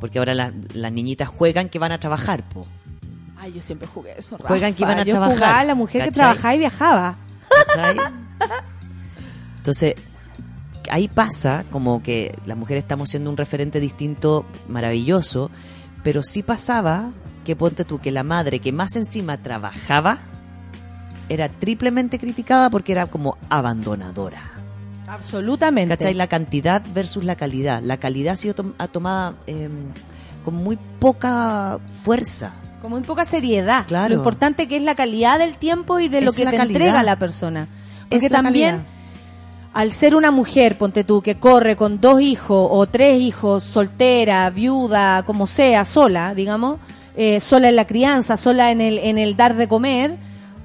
porque ahora la- las niñitas juegan que van a trabajar, po. Ay, yo siempre jugué eso. Juegan que iban a Yo trabajar, jugaba a la mujer que trabajaba y viajaba. ¿cachai? Entonces, ahí pasa como que las mujeres estamos siendo un referente distinto, maravilloso, pero sí pasaba que ponte tú que la madre que más encima trabajaba era triplemente criticada porque era como abandonadora. Absolutamente. ¿Cachai? La cantidad versus la calidad. La calidad ha sido tom- ha tomada eh, con muy poca fuerza. Con muy poca seriedad. Claro. Lo importante que es la calidad del tiempo y de lo Es que te calidad. entrega la persona. Porque la también, calidad. al ser una mujer, ponte tú, que corre con dos hijos o tres hijos, soltera, viuda, como sea, sola, digamos, eh, sola en la crianza, sola en el, en el dar de comer,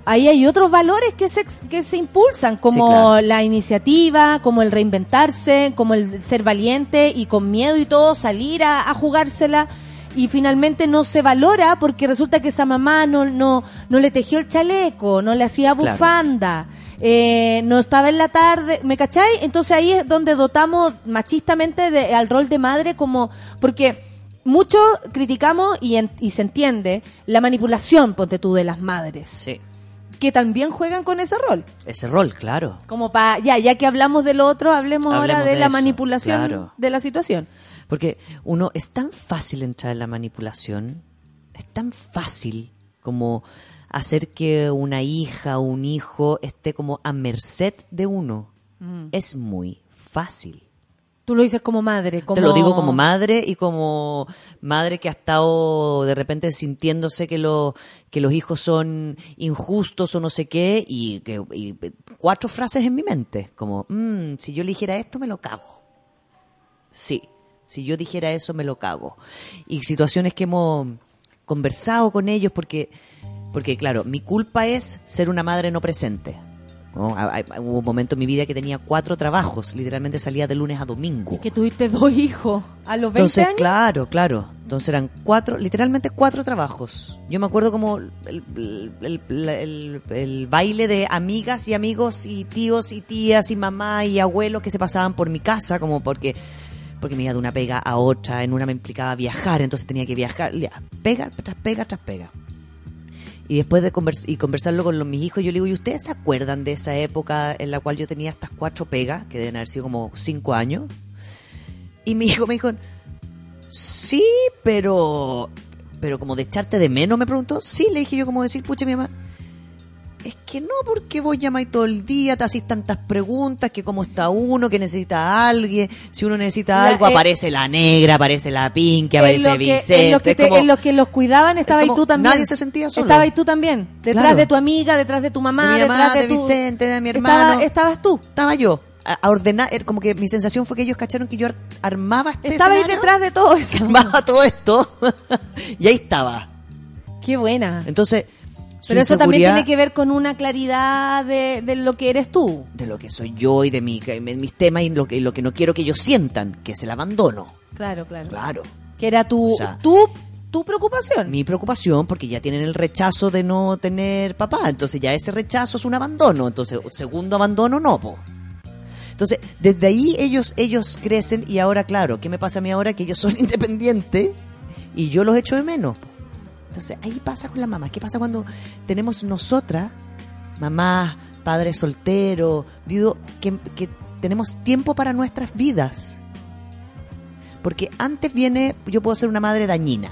ahí hay otros valores que se, que se impulsan, como Sí, claro. la iniciativa, como el reinventarse, como el ser valiente y con miedo y todo salir a, a jugársela. Y finalmente no se valora porque resulta que esa mamá no, no, no le tejió el chaleco, no le hacía Claro. bufanda, eh, no estaba en la tarde, ¿me cachai? Entonces ahí es donde dotamos machistamente de- al rol de madre como, porque mucho criticamos y, en- y se entiende la manipulación, ponte tú, de las madres, Sí. que también juegan con ese rol. Ese rol, claro. Como para, ya, ya que hablamos del otro, hablemos, ahora de, de la eso, manipulación claro. de la situación. Porque uno es tan fácil entrar en la manipulación, es tan fácil como hacer que una hija o un hijo esté como a merced de uno. Mm. Es muy fácil. Tú lo dices como madre, como... Te lo digo como madre y como madre que ha estado de repente sintiéndose que, lo, que los hijos son injustos o no sé qué y, que, y cuatro frases en mi mente, como, "Mm, si yo le dijera esto me lo cago. Sí, si yo dijera eso me lo cago. Y situaciones que hemos conversado con ellos porque, porque claro, mi culpa es ser una madre no presente. ¿no? Ha- ha- Hubo un momento en mi vida que tenía cuatro trabajos, literalmente salía de lunes a domingo. Que tuviste dos hijos a los 20 Entonces, años. claro, claro. Entonces eran cuatro, literalmente cuatro trabajos. Yo me acuerdo como el, el- el- el- el baile de amigas y amigos y tíos y tías y mamá y abuelos que se pasaban por mi casa, como porque porque me iba de una pega a otra, en una me implicaba viajar, entonces tenía que viajar, ya, pega tras pega tras pega. Y después de convers- y conversarlo con los, mis hijos, yo le digo, ¿y ustedes se acuerdan de esa época en la cual yo tenía estas cuatro pegas, que deben haber sido como cinco años? Y mi hijo me dijo, sí, pero... Pero como de echarte de menos, me preguntó. Sí, le dije yo como decir, pucha, mi mamá, es que no, porque vos llamáis todo el día, te hacís tantas preguntas, que cómo está uno, que necesita a alguien, si uno necesita La- algo, eh, aparece la negra, aparece la pinky, en aparece Vicente. en, lo que es te- como- en lo que los cuidaban estaba como tú también. nadie se sentía solo. Estaba ahí tú también. Detrás Claro. de tu amiga, detrás de tu mamá, de mi detrás mamá, de, de tu... Vicente, de mi Estaba- hermano. estabas tú. Estaba yo. A, a ordenar, er, como que mi sensación fue que ellos cacharon que yo ar- armaba este Estaba ahí detrás de todo eso. armaba todo esto, y ahí estaba. Qué buena. Entonces, Pero eso también tiene que ver con una claridad de, de lo que eres tú. de lo que soy yo y de mi, que- mis temas y lo que, lo que no quiero que ellos sientan, que es el abandono. Claro, claro. Claro. Que era tu, O sea, tu, tu preocupación. Mi preocupación, porque ya tienen el rechazo de no tener papá, entonces ya ese rechazo es un abandono, entonces segundo abandono no, po. Entonces, desde ahí ellos, ellos crecen y ahora, claro, ¿qué me pasa a mí ahora? Que ellos son independientes y yo los echo de menos. po. Entonces, ahí pasa con la mamá. ¿Qué pasa cuando tenemos nosotras, mamás, padres solteros, viudos, que, que tenemos tiempo para nuestras vidas? Porque antes viene, yo puedo ser una madre dañina.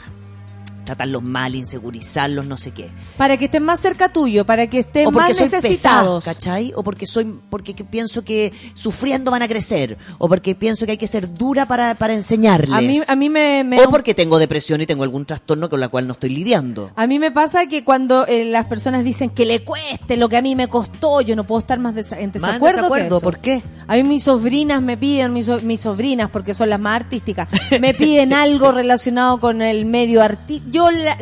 Tratarlos mal, insegurizarlos, no sé qué. Para que estén más cerca tuyo, para que estén O porque más soy necesitados. pesada, ¿cachai? O porque soy, porque que pienso que sufriendo van a crecer. O porque pienso que hay que ser dura para, para enseñarles. a mí, a mí me, me o porque tengo depresión y tengo algún trastorno con la cual no estoy lidiando. A mí me pasa que cuando eh, las personas dicen que le cueste lo que a mí me costó, yo no puedo estar más desa- en Más en desacuerdo. que desacuerdo, eso. ¿por qué? A mí mis sobrinas me piden, mis, so- mis sobrinas, porque son las más artísticas, me piden algo relacionado con el medio artístico. Yo la-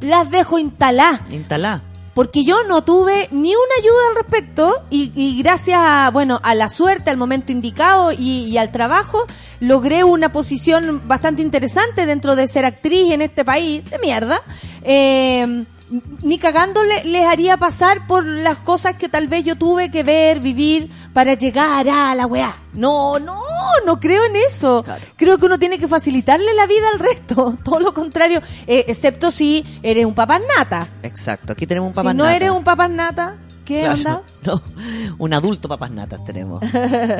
las dejo instalar. Instalá. Porque yo no tuve ni una ayuda al respecto y, y gracias a, bueno, a la suerte, al momento indicado y, y al trabajo, logré una posición bastante interesante dentro de ser actriz en este país de mierda. Eh, ni cagando le- les haría pasar por las cosas que tal vez yo tuve que ver, vivir para llegar a la weá. No, no, no creo en eso. Creo que uno tiene que facilitarle la vida al resto. Todo lo contrario, eh, excepto si eres un papá nata. Exacto, aquí tenemos un papá Si no eres un papás nata, ¿qué Claro, onda? No, un adulto papas natas tenemos.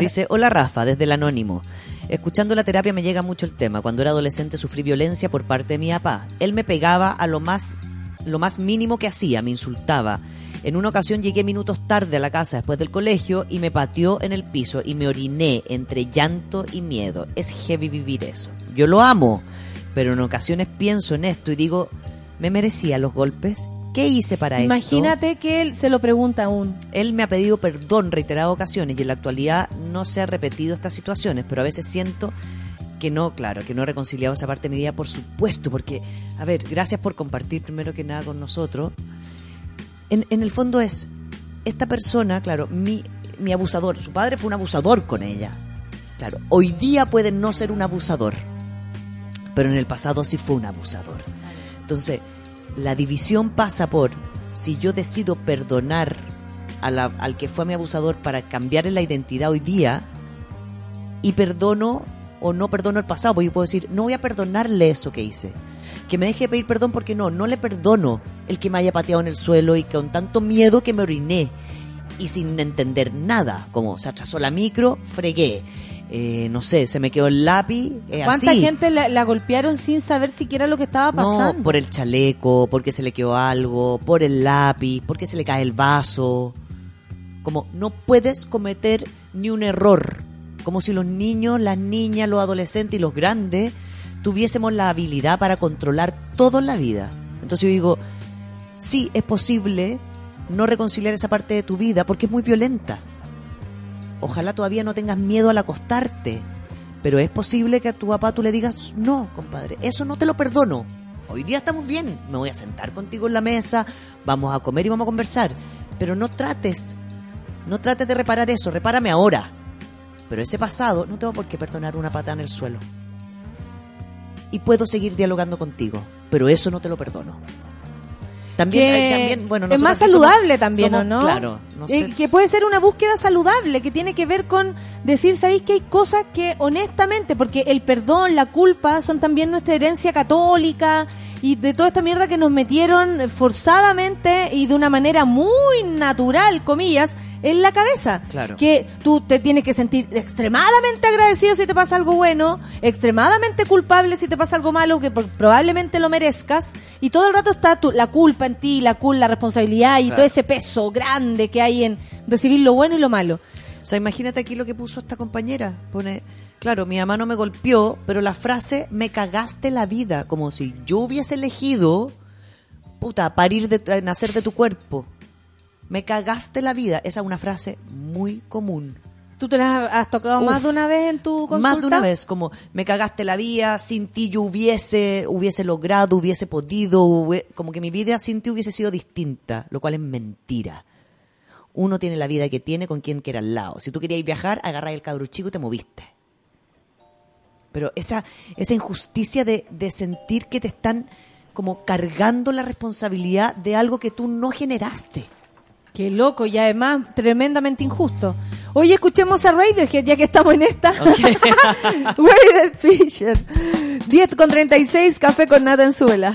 Dice, hola Rafa, desde el anónimo. Escuchando la terapia me llega mucho el tema. Cuando era adolescente sufrí violencia por parte de mi papá. Él me pegaba a lo más, lo más mínimo que hacía, me insultaba. En una ocasión llegué minutos tarde a la casa después del colegio y me pateó en el piso y me oriné entre llanto y miedo. Es heavy vivir eso. Yo lo amo, pero en ocasiones pienso en esto y digo, ¿me merecía los golpes? ¿Qué hice para esto? Imagínate que él se lo pregunta aún. Él me ha pedido perdón reiteradas ocasiones y en la actualidad no se ha repetido estas situaciones, pero a veces siento que no, claro, que no he reconciliado esa parte de mi vida, por supuesto, porque, a ver, gracias por compartir primero que nada con nosotros. en, en el fondo es, esta persona, claro, mi, mi abusador, su padre fue un abusador con ella. Claro, hoy día puede no ser un abusador, pero en el pasado sí fue un abusador. Entonces, la división pasa por si yo decido perdonar a la- al que fue mi abusador para cambiarle la identidad hoy día y perdono o no perdono el pasado, porque yo puedo decir, no voy a perdonarle eso que hice. Que me deje de pedir perdón porque no, no le perdono el que me haya pateado en el suelo y con tanto miedo que me oriné y sin entender nada, como se atrasó la micro, fregué. Eh, no sé, se me quedó el lápiz. eh, ¿Cuánta así. gente la, la golpearon sin saber siquiera lo que estaba pasando? No, por el chaleco, porque se le quedó algo, por el lápiz, porque se le cae el vaso. Como no puedes cometer ni un error. Como si los niños, las niñas, los adolescentes y los grandes tuviésemos la habilidad para controlar todo en la vida. Entonces yo digo, sí, es posible no reconciliar esa parte de tu vida porque es muy violenta. Ojalá todavía no tengas miedo al acostarte. Pero es posible que a tu papá tú le digas, no, compadre, eso no te lo perdono. Hoy día estamos bien, me voy a sentar contigo en la mesa, vamos a comer y vamos a conversar. Pero no trates, no trates de reparar eso, repárame ahora. Pero ese pasado no tengo por qué perdonar una patada en el suelo. Y puedo seguir dialogando contigo, pero eso no te lo perdono. También, eh, también bueno, es más somos- saludable también, somos- ¿o no? Claro, no Eh, sé- que puede ser una búsqueda saludable, que tiene que ver con decir, ¿sabéis que hay cosas que honestamente, porque el perdón, la culpa son también nuestra herencia católica y de toda esta mierda que nos metieron forzadamente y de una manera muy natural, comillas, en la cabeza. Claro. Que tú te tienes que sentir extremadamente agradecido si te pasa algo bueno, extremadamente culpable si te pasa algo malo, que probablemente lo merezcas, y todo el rato está tu- la culpa en ti, la culpa, la responsabilidad y Claro. todo ese peso grande que hay en recibir lo bueno y lo malo. O sea, imagínate aquí lo que puso esta compañera. Pone, claro, mi mamá no me golpeó, pero la frase me cagaste la vida, como si yo hubiese elegido, puta, parir de, nacer de tu cuerpo. Me cagaste la vida. Esa es una frase muy común. ¿Tú te las has tocado Uf. más de una vez en tu consulta? Más de una vez, como me cagaste la vida, sin ti yo hubiese, hubiese logrado, hubiese podido, hubie- como que mi vida sin ti hubiese sido distinta, lo cual es mentira. Uno tiene la vida que tiene con quien quiera al lado. Si tú querías viajar, agarras el cabro chico y te moviste. Pero esa, esa injusticia de, de sentir que te están como cargando la responsabilidad de algo que tú no generaste. Qué loco y además tremendamente injusto. Oye, escuchemos a Radiohead ya que estamos en esta. Radiohead Fisher. 10 con 36, café con nata en suela.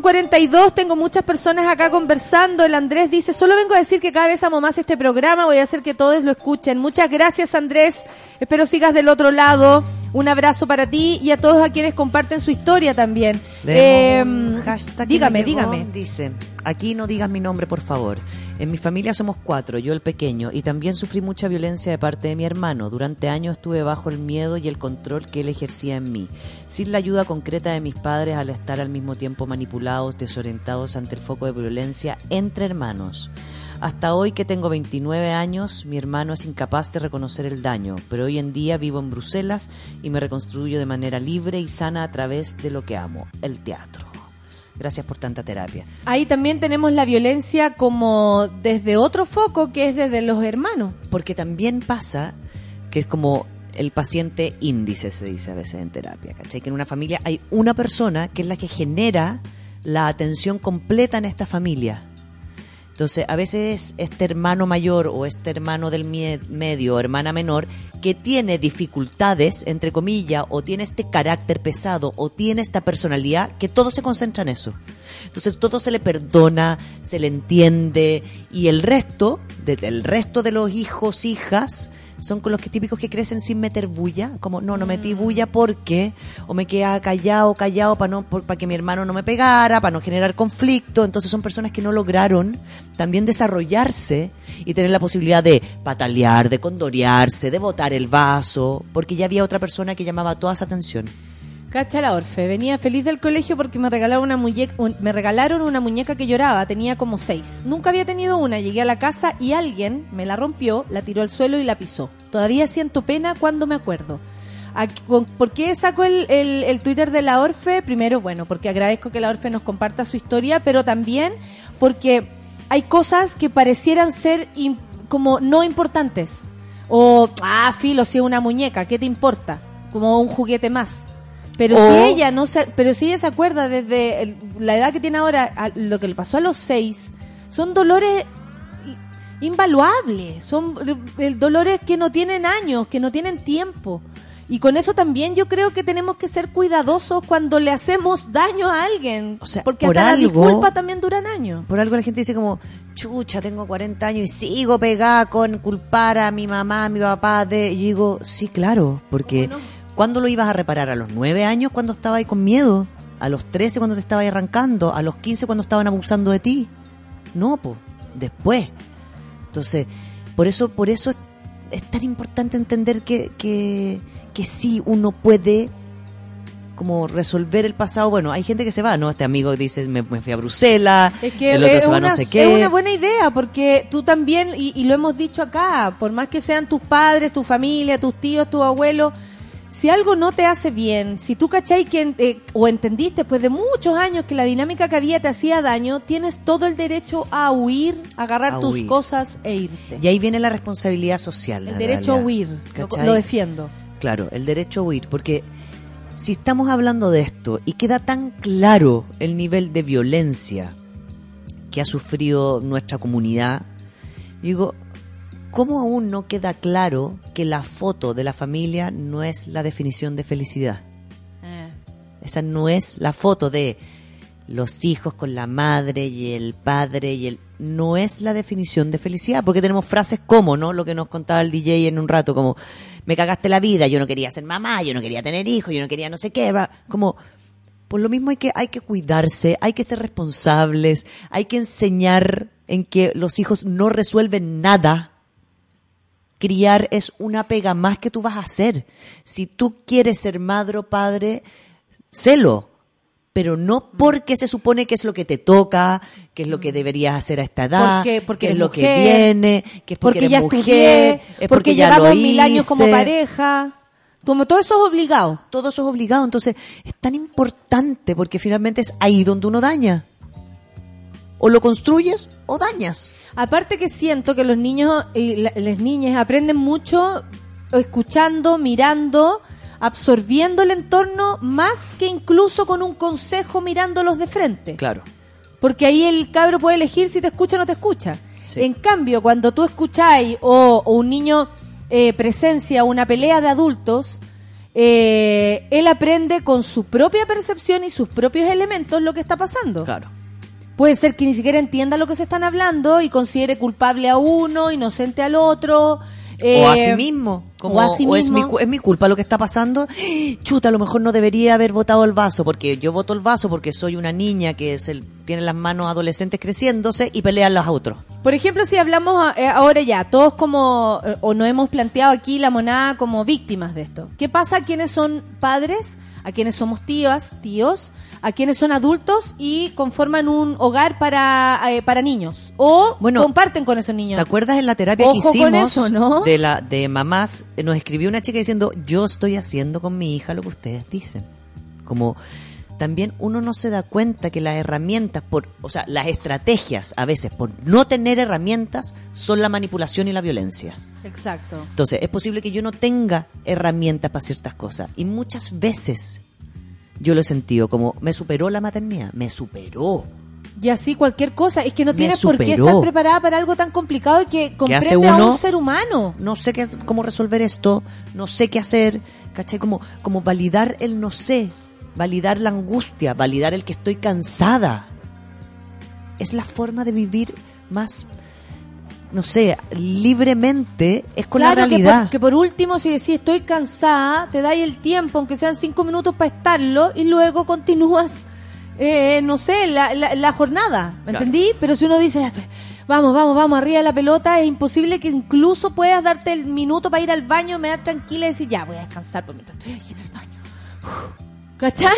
Con 42, tengo muchas personas acá conversando. El Andrés dice, solo vengo a decir que cada vez amo más este programa, voy a hacer que todos lo escuchen. Muchas gracias Andrés, espero sigas del otro lado. Un abrazo para ti y a todos a quienes comparten su historia también. Eh, que dígame, dígame. Dice, aquí no digas mi nombre, por favor. En mi familia somos cuatro, yo el pequeño, y también sufrí mucha violencia de parte de mi hermano. Durante años estuve bajo el miedo y el control que él ejercía en mí, sin la ayuda concreta de mis padres al estar al mismo tiempo manipulados, desorientados ante el foco de violencia entre hermanos. Hasta hoy que tengo 29 años, mi hermano es incapaz de reconocer el daño, pero hoy en día vivo en Bruselas y me reconstruyo de manera libre y sana a través de lo que amo, el teatro. Gracias por tanta terapia. Ahí también tenemos la violencia como desde otro foco que es desde los hermanos. Porque también pasa que es como el paciente índice, se dice a veces en terapia, ¿cachai? Que en una familia hay una persona que es la que genera la atención completa en esta familia. Entonces, a veces este hermano mayor o este hermano del medio o hermana menor que tiene dificultades, entre comillas, o tiene este carácter pesado o tiene esta personalidad, que todo se concentra en eso. Entonces, todo se le perdona, se le entiende y el resto, de- el resto de los hijos, hijas, son con los que típicos que crecen sin meter bulla, como no, no metí bulla porque, o me quedaba callado, callado para no, para que mi hermano no me pegara, para no generar conflicto. Entonces son personas que no lograron también desarrollarse y tener la posibilidad de patalear, de condorearse, de botar el vaso, porque ya había otra persona que llamaba toda esa atención. Cacha la Orfe, venía feliz del colegio porque me regalaron una muñeca, me regalaron una muñeca que lloraba, tenía como seis. Nunca había tenido una, llegué a la casa y alguien me la rompió, la tiró al suelo y la pisó. Todavía siento pena cuando me acuerdo. ¿Por qué saco el, Twitter de la Orfe? Primero, bueno, porque agradezco que la Orfe nos comparta su historia, pero también porque hay cosas que parecieran ser como no importantes. O, ah, filo, si es una muñeca, ¿qué te importa? Como un juguete más. Pero O- si ella no se, pero si ella se acuerda desde el- la edad que tiene ahora, a lo que le pasó a los seis, son dolores invaluables, son eh, dolores que no tienen años, que no tienen tiempo. Y con eso también yo creo que tenemos que ser cuidadosos cuando le hacemos daño a alguien. porque por hasta algo- la disculpa también duran años. Por algo la gente dice como, chucha, tengo 40 años y sigo pegada con culpar a mi mamá, a mi papá de... Y yo digo, sí, claro, porque ¿cuándo lo ibas a reparar? ¿A los 9 años cuando estaba ahí con miedo? ¿A los 13 cuando te estaba ahí arrancando? ¿A los 15 cuando estaban abusando de ti? No, pues, después. Entonces, por eso, por eso es, es tan importante entender que, que, que sí uno puede como resolver el pasado. Bueno, hay gente que se va, ¿no? Este amigo dice, me, me fui a Bruselas, Es que el otro es, se va una, no sé es qué. una buena idea, porque tú también, y, y lo hemos dicho acá, por más que sean tus padres, tu familia, tus tíos, tu abuelo, si algo no te hace bien, si tú cachai que, eh, o entendiste después de muchos años que la dinámica que había te hacía daño, tienes todo el derecho a huir, a agarrar A tus huir. cosas e irte. Y ahí viene la responsabilidad social. el derecho a huir, lo, lo defiendo. Claro, el derecho a huir, porque si estamos hablando de esto y queda tan claro el nivel de violencia que ha sufrido nuestra comunidad, digo, ¿cómo aún no queda claro que la foto de la familia no es la definición de felicidad? Esa no es la foto de los hijos con la madre y el padre y el no es la definición de felicidad, porque tenemos frases como, ¿no? Lo que nos contaba el DJ en un rato, como me cagaste la vida, yo no quería ser mamá, yo no quería tener hijos, yo no quería no sé qué, como por lo mismo hay que hay que cuidarse, hay que ser responsables, hay que enseñar en que los hijos no resuelven nada. Criar es una pega más que tú vas a hacer. Si tú quieres ser madre o padre, sélo, pero no porque se supone que es lo que te toca, que es lo que deberías hacer a esta edad, Porque- porque que es lo que mujer, viene, que es porque, porque, eres ya mujer, estudié, es porque, porque, ya llevamos lo mil años como hice. pareja. Como todo eso es obligado. Todo eso es obligado, entonces es tan importante porque finalmente es ahí donde uno daña. O lo construyes o dañas. Aparte que siento que los niños y la- las niñas aprenden mucho escuchando, mirando, absorbiendo el entorno más que incluso con un consejo mirándolos de frente. Claro. Porque ahí el cabro puede elegir si te escucha o no te escucha. Sí. En cambio, cuando tú escucháis o, o un niño eh, presencia una pelea de adultos, eh, él aprende con su propia percepción y sus propios elementos lo que está pasando. Claro. Puede ser que ni siquiera entienda lo que se están hablando y considere culpable a uno, inocente al otro. eh, o a sí mismo. Como, o a sí o es, mi, mismo. es mi culpa lo que está pasando. Chuta, a lo mejor no debería haber votado el vaso, porque yo voto el vaso porque soy una niña que es el, tiene las manos adolescentes creciéndose y pelean los otros. Por ejemplo, si hablamos eh, ahora ya, todos como, eh, o nos hemos planteado aquí la monada como víctimas de esto. ¿Qué pasa a quienes son padres, a quienes somos tías, tíos, a quienes son adultos y conforman un hogar para, eh, para niños? O Bueno, comparten con esos niños. ¿Te acuerdas en la terapia que hicimos con eso, ¿no? de la de mamás? Nos escribió una chica diciendo, yo estoy haciendo con mi hija lo que ustedes dicen. Como también uno no se da cuenta que las herramientas, por, o sea, las estrategias a veces por no tener herramientas son la manipulación y la violencia. Exacto. Entonces, es posible que yo no tenga herramientas para ciertas cosas. Y muchas veces yo lo he sentido como, me superó la maternidad, me superó. Y así cualquier cosa. Es que no tienes por qué estar preparada para algo tan complicado y que ¿Qué hace comprende a un ser humano. No sé qué, cómo resolver esto, no sé qué hacer, ¿cachai? Como, como validar el no sé, validar la angustia, validar el que estoy cansada. Es la forma de vivir más, no sé, libremente, es con claro la que realidad. por, que por último, si decís estoy cansada, te dais el tiempo, aunque sean cinco minutos para estarlo, y luego continúas, eh, no sé, la, la, la jornada. ¿Me Claro. entendí? Pero si uno dice, "Ya estoy- vamos, vamos, vamos, arriba de la pelota, es imposible que incluso puedas darte el minuto para ir al baño, me dar tranquila y decir, ya, voy a descansar por mientras estoy aquí en el baño. ¿Cachai?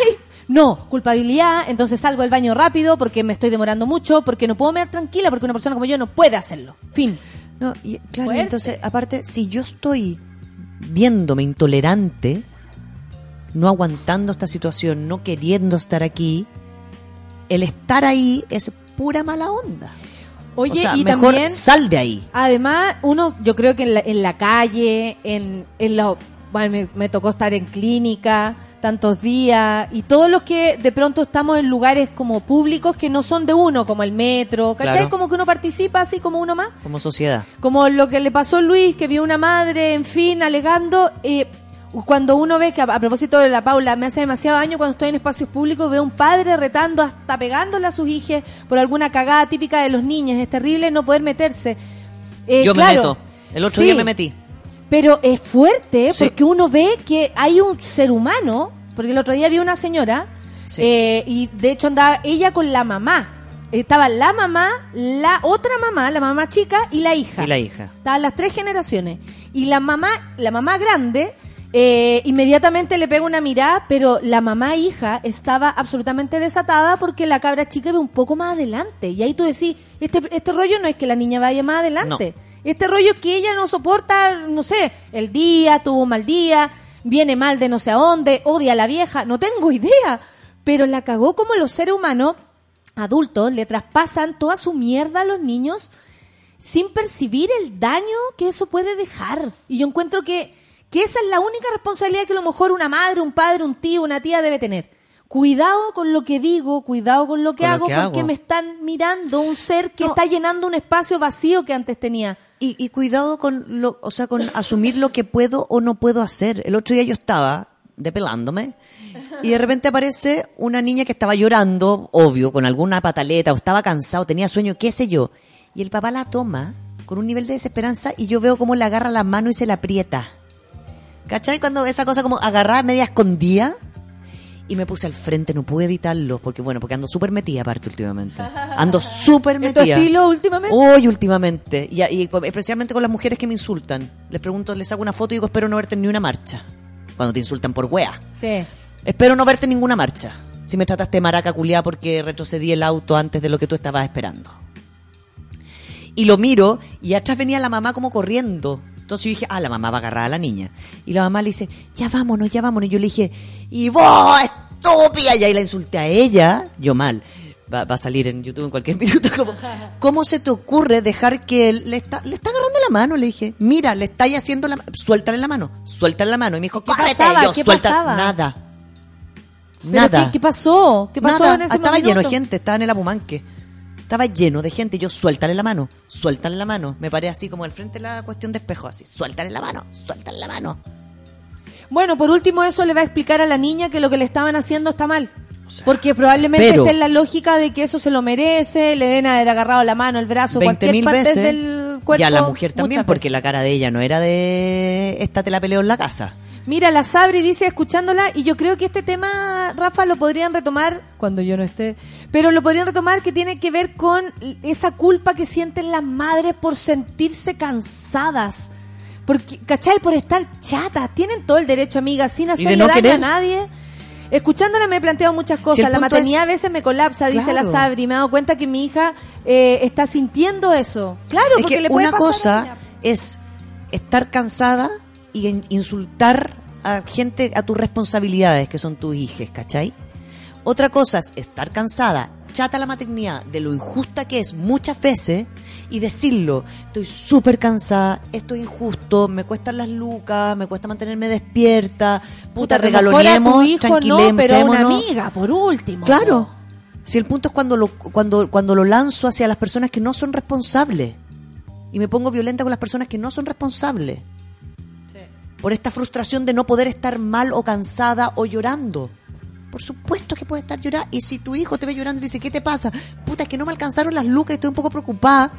No, culpabilidad, entonces salgo del baño rápido porque me estoy demorando mucho, porque no puedo mear tranquila, porque una persona como yo no puede hacerlo. Fin. No, y, claro, Fuerte. entonces, aparte, si yo estoy viéndome intolerante, no aguantando esta situación, no queriendo estar aquí, el estar ahí es pura mala onda. Oye, o sea, y mejor también... sal de ahí. Además, uno, yo creo que en la, en la calle, en, en la, bueno, me, me tocó estar en clínica tantos días y todos los que de pronto estamos en lugares como públicos que no son de uno, como el metro, ¿cachai? Claro. Como que uno participa así como uno más. Como sociedad. Como lo que le pasó a Luis, que vio una madre, en fin, alegando. eh, cuando uno ve que, a, a propósito de la Paula, me hace demasiado daño cuando estoy en espacios públicos, veo un padre retando, hasta pegándole a sus hijas por alguna cagada típica de los niños. Es terrible no poder meterse. Eh, yo me meto. El otro sí, día me metí. Pero es fuerte Sí. porque uno ve que hay un ser humano, porque el otro día vi una señora Sí. eh, y de hecho andaba ella con la mamá. Estaba la mamá, la otra mamá, la mamá chica y la hija. Y la hija. Estaban las tres generaciones. Y la mamá, la mamá grande Eh, inmediatamente le pega una mirada, pero la mamá hija estaba absolutamente desatada porque la cabra chica iba un poco más adelante. Y ahí tú decís, este, este rollo no es que la niña vaya más adelante. Este rollo es que ella no soporta, no sé, el día, tuvo un mal día, viene mal de no sé a dónde, odia a la vieja, no tengo idea. Pero la cagó como los seres humanos adultos le traspasan toda su mierda a los niños sin percibir el daño que eso puede dejar. Y yo encuentro que, que esa es la única responsabilidad que a lo mejor una madre, un padre, un tío, una tía debe tener. Cuidado con lo que digo, cuidado con lo que Con lo hago, que porque hago. me están mirando un ser que está llenando un espacio vacío que antes tenía. Y, y cuidado con lo, o sea, con asumir lo que puedo o no puedo hacer. El otro día yo estaba depelándome y de repente aparece una niña que estaba llorando, obvio, con alguna pataleta o estaba cansado, tenía sueño, qué sé yo. Y el papá la toma con un nivel de desesperanza y yo veo cómo le agarra la mano y se la aprieta. ¿Cachai? Cuando esa cosa como agarrada media escondida y me puse al frente, no pude evitarlo, porque bueno, porque ando súper metida aparte últimamente. Ando súper ¿Es tu metida. estilo últimamente? Hoy últimamente. Y, y especialmente con las mujeres que me insultan. Les pregunto, les hago una foto y digo, espero no verte en ni una marcha. Cuando te insultan por wea. Sí. Espero no verte en ninguna marcha. Si me trataste de maraca culiá porque retrocedí el auto antes de lo que tú estabas esperando. Y lo miro y atrás venía la mamá como corriendo. Entonces yo dije, ah, la mamá va a agarrar a la niña. Y la mamá le dice, ya vámonos, ya vámonos. Y yo le dije, y vos, estúpida. Y ahí la insulté a ella, yo mal. Va, va a salir en YouTube en cualquier minuto. Como, ¿Cómo se te ocurre dejar que él le está, le está agarrando la mano? Le dije, mira, le estáis haciendo la suéltale la mano, suéltale la mano. Y me dijo, córrete. pasaba? Yo, ¿Qué suelta, pasaba? nada. ¿Pero Nada. ¿qué, qué pasó? ¿Qué pasó Nada. en ese Estaba lleno de gente, estaba en el Apumanque. Estaba lleno de gente. y Yo, suéltale la mano, suéltale la mano. Me paré así como al frente de la cuestión de espejo, así. Suéltale la mano, suéltale la mano. Bueno, por último, eso le va a explicar a la niña que lo que le estaban haciendo está mal. Porque probablemente pero- esté en la lógica de que eso se lo merece, le den haber agarrado la mano, el brazo, 20 cualquier parte veces. del cuerpo. y a la mujer también, porque veces. la cara de ella no era de. Esta te la peleo en la casa. Mira, la Sabri dice escuchándola, y yo creo que este tema, Rafa, lo podrían retomar cuando yo no esté, pero lo podrían retomar que tiene que ver con esa culpa que sienten las madres por sentirse cansadas. Porque, ¿cachai? Por estar chatas. Tienen todo el derecho, amiga, sin hacerle no daño querer. a nadie. Escuchándola me he planteado muchas cosas. la maternidad es- a veces me colapsa, dice la. Sabri. Me he dado cuenta que mi hija eh, está sintiendo eso. Claro, es porque que le puede una pasar cosa es estar cansada y insultar a gente, a tus responsabilidades, que son tus hijas, ¿cachai? Otra cosa es estar cansada, chata la maternidad, de lo injusta que es muchas veces, y decirlo, estoy súper cansada, esto es injusto, me cuestan las lucas, me cuesta mantenerme despierta, puta, a lo mejor a tu regaloniemos, hijo no, pero una amiga, por último. Claro. Si el punto es cuando lo, cuando, cuando lo lanzo hacia las personas que no son responsables. Y me pongo violenta con las personas que no son responsables. Por esta frustración de no poder estar mal o cansada o llorando. Por supuesto que puede estar llorando. Y si tu hijo te ve llorando y dice, ¿qué te pasa? Puta, es que no me alcanzaron las lucas y estoy un poco preocupada.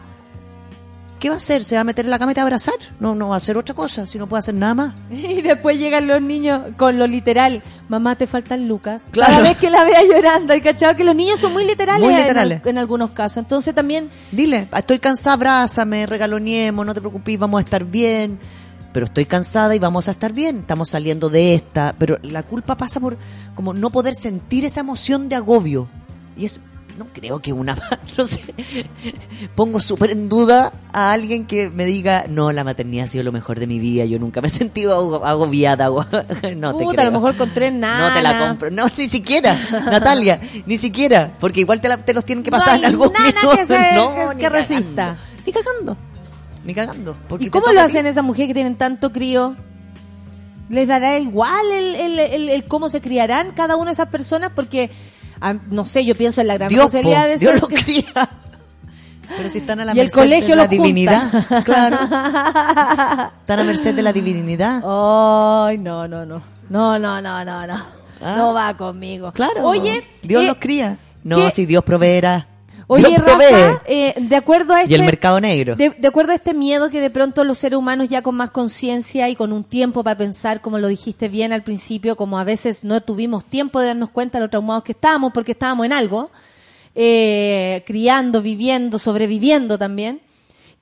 ¿Qué va a hacer? ¿Se va a meter en la cama y te va a abrazar? No, no va a hacer otra cosa, si no puede hacer nada más. Y después llegan los niños con lo literal. Mamá, te faltan lucas. Claro. Cada vez que la vea llorando, hay cachado que los niños son muy literales, Muy en literales. En, algunos casos. Entonces también, Dile, estoy cansada, abrázame, regaloniemos, no te preocupes, vamos a estar bien. Pero estoy cansada y vamos a estar bien. Estamos saliendo de esta. Pero la culpa pasa por como no poder sentir esa emoción de agobio. Y es, no creo que una, no sé, pongo súper en duda a alguien que me diga, no, la maternidad ha sido lo mejor de mi vida, yo nunca me he sentido ago- agobiada. ago- no te puta, a lo creo. mejor con tres nada. No te la compro. No, ni siquiera. Natalia, ni siquiera. Porque igual te, la- te los tienen que pasar en hay algún nada minuto. que se- No, que- cagando. resista. Ni cagando. Ni cagando. Porque ¿Y cómo lo hacen esas mujeres que tienen tanto crío? ¿Les dará igual el, el- el- el cómo se criarán cada una de esas personas? Porque, ah, no sé, yo pienso en la gran Dios, po, responsabilidad de Dios ser- lo cría. Pero si están a la Y el merced colegio de la los junta. divinidad. Claro. Están a merced de la divinidad. Ay, no, no, no. No, no, no, no, no. Ah. No va conmigo. Claro. Oye, Dios eh, los cría. No, ¿qué- si Dios proveerá. Oye. Rafa, eh, de acuerdo a este... Y el mercado negro. De, de acuerdo a este miedo que de pronto los seres humanos ya con más conciencia y con un tiempo para pensar, como lo dijiste bien al principio, como a veces no tuvimos tiempo de darnos cuenta de lo traumados que estábamos porque estábamos en algo, eh, criando, viviendo, sobreviviendo también.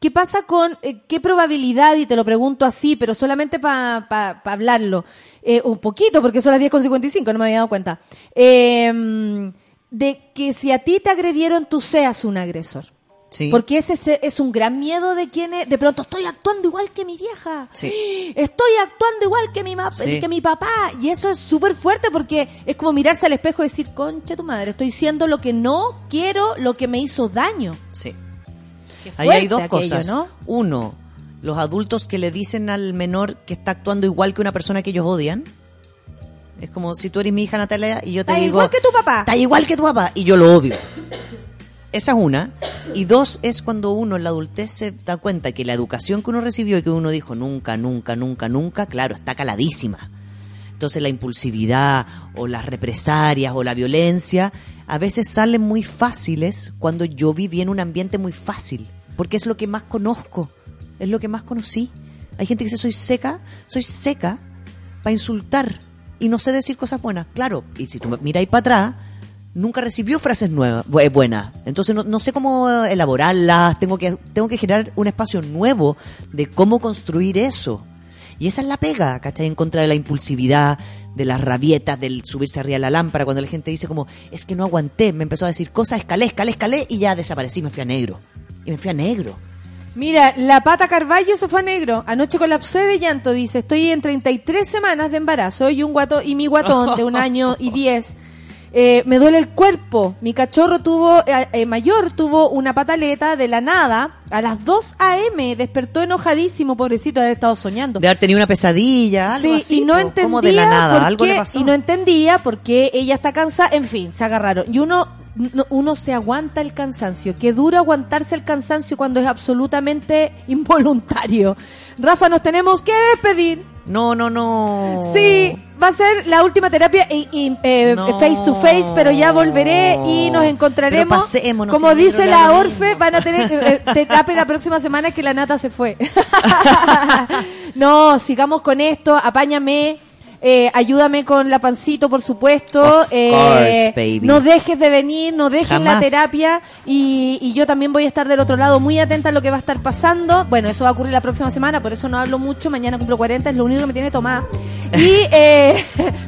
¿Qué pasa con eh, qué probabilidad, y te lo pregunto así, pero solamente para hablarlo, eh, un poquito, porque son las 10.55, no me había dado cuenta, eh, de que si a ti te agredieron, tú seas un agresor? Sí. Porque ese es- un gran miedo de quienes, de pronto estoy actuando igual que mi vieja. Sí. Estoy actuando igual que mi, Sí. que mi papá. Y eso es súper fuerte porque es como mirarse al espejo y decir, concha tu madre, estoy siendo lo que no quiero, lo que me hizo daño. Sí. Ahí hay dos aquello, cosas. ¿no? Uno, los adultos que le dicen al menor que está actuando igual que una persona que ellos odian. Es como si tú eres mi hija Natalia y yo te Está digo... igual que tu papá. Está igual que tu papá y yo lo odio. Esa es una. Y dos es cuando uno en la adultez se da cuenta que la educación que uno recibió y que uno dijo nunca, nunca, nunca, nunca, claro, está caladísima. Entonces la impulsividad o las represalias o la violencia a veces salen muy fáciles cuando yo viví en un ambiente muy fácil, porque es lo que más conozco, es lo que más conocí. Hay gente que dice soy seca, soy seca para insultar y no sé decir cosas buenas. Claro, y si tú ahí para atrás, nunca recibió frases nuevas, bu- buenas. Entonces no, no sé cómo elaborarlas, tengo que, tengo que generar un espacio nuevo de cómo construir eso. Y esa es la pega, ¿cachai? En contra de la impulsividad, de las rabietas, del subirse arriba de la lámpara, cuando la gente dice como, es que no aguanté, me empezó a decir cosas, escalé, escalé, escalé, y ya desaparecí, me fui a negro. Y me fui a negro. Mira, la pata Carballo se fue a negro. Anoche colapsé de llanto, dice. Estoy en 33 semanas de embarazo y un guato y mi guatón de un año y 10. eh, me duele el cuerpo. Mi cachorro tuvo, eh, eh, mayor tuvo una pataleta de la nada. A las 2 a.m. despertó enojadísimo, pobrecito, de haber estado soñando. De haber tenido una pesadilla, algo Sí, así, y no po, entendía de la nada, por algo qué- le pasó. y no entendía por qué ella está cansada, en fin, se agarraron. Y uno no- uno se aguanta el cansancio, qué duro aguantarse el cansancio cuando es absolutamente involuntario. Rafa, nos tenemos que despedir. No, no, no. Sí, va a ser la última terapia y, y, eh, No. face to face, pero ya volveré y nos encontraremos. pasémonos, Como dice la Orfe, van a tener eh, eh, terapia la próxima semana que la nata se fue. no, sigamos con esto, apáñame. Eh, ayúdame con la pancito, por supuesto. Of eh, course, baby. No dejes de venir, no dejes la terapia. Y, y yo también voy a estar del otro lado muy atenta a lo que va a estar pasando. Bueno, eso va a ocurrir la próxima semana, por eso no hablo mucho. Mañana cumplo 40, es lo único que me tiene tomada. Y eh,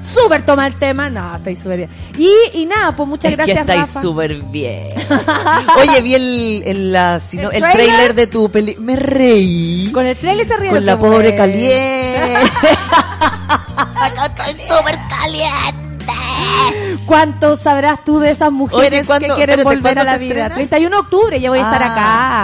súper toma el tema. No, estoy súper bien. Y, y nada, pues muchas Es gracias, que estáis súper bien. Oye, vi el, el, la, si no- ¿El el trailer? trailer de tu peli. Me reí. Con el trailer se rieron. Con la pobre. Caliente. Acá estoy súper caliente. ¿Cuánto sabrás tú de esas mujeres Oye, ¿cuándo- que quieren espérate, volver a ¿cuándo la vida? estrena? 31 de octubre, ya voy a estar Ah,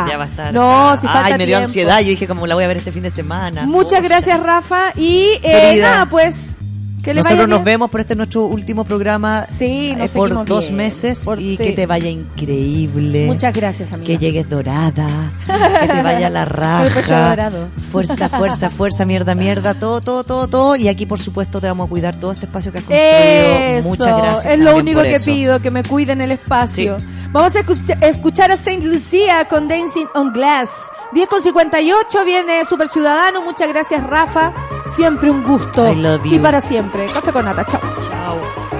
acá. Ya va a estar. No, acá. si falta Ay, me dio tiempo. ansiedad. Yo dije, como la voy a ver este fin de semana. Muchas Pucha. gracias, Rafa. Y eh, nada, pues. Que le Nosotros vaya nos vemos, pero este es nuestro último programa Sí, eh, por dos bien. meses Por- y sí. que te vaya increíble. Muchas gracias, amiga. Que llegues dorada, que te vaya la raja. dorado. Fuerza, fuerza, fuerza, mierda, mierda, todo, todo, todo, todo. Y aquí, por supuesto, te vamos a cuidar todo este espacio que has construido. Eso, Muchas gracias. es lo único que eso. pido, que me cuiden el espacio. Vamos a escucha- escuchar a Saint Lucia con Dancing on Glass. 10 con 58 viene Super Ciudadano. Muchas gracias, Rafa. Siempre un gusto. I love you. Y para siempre. Café con nata. Chao. Chao.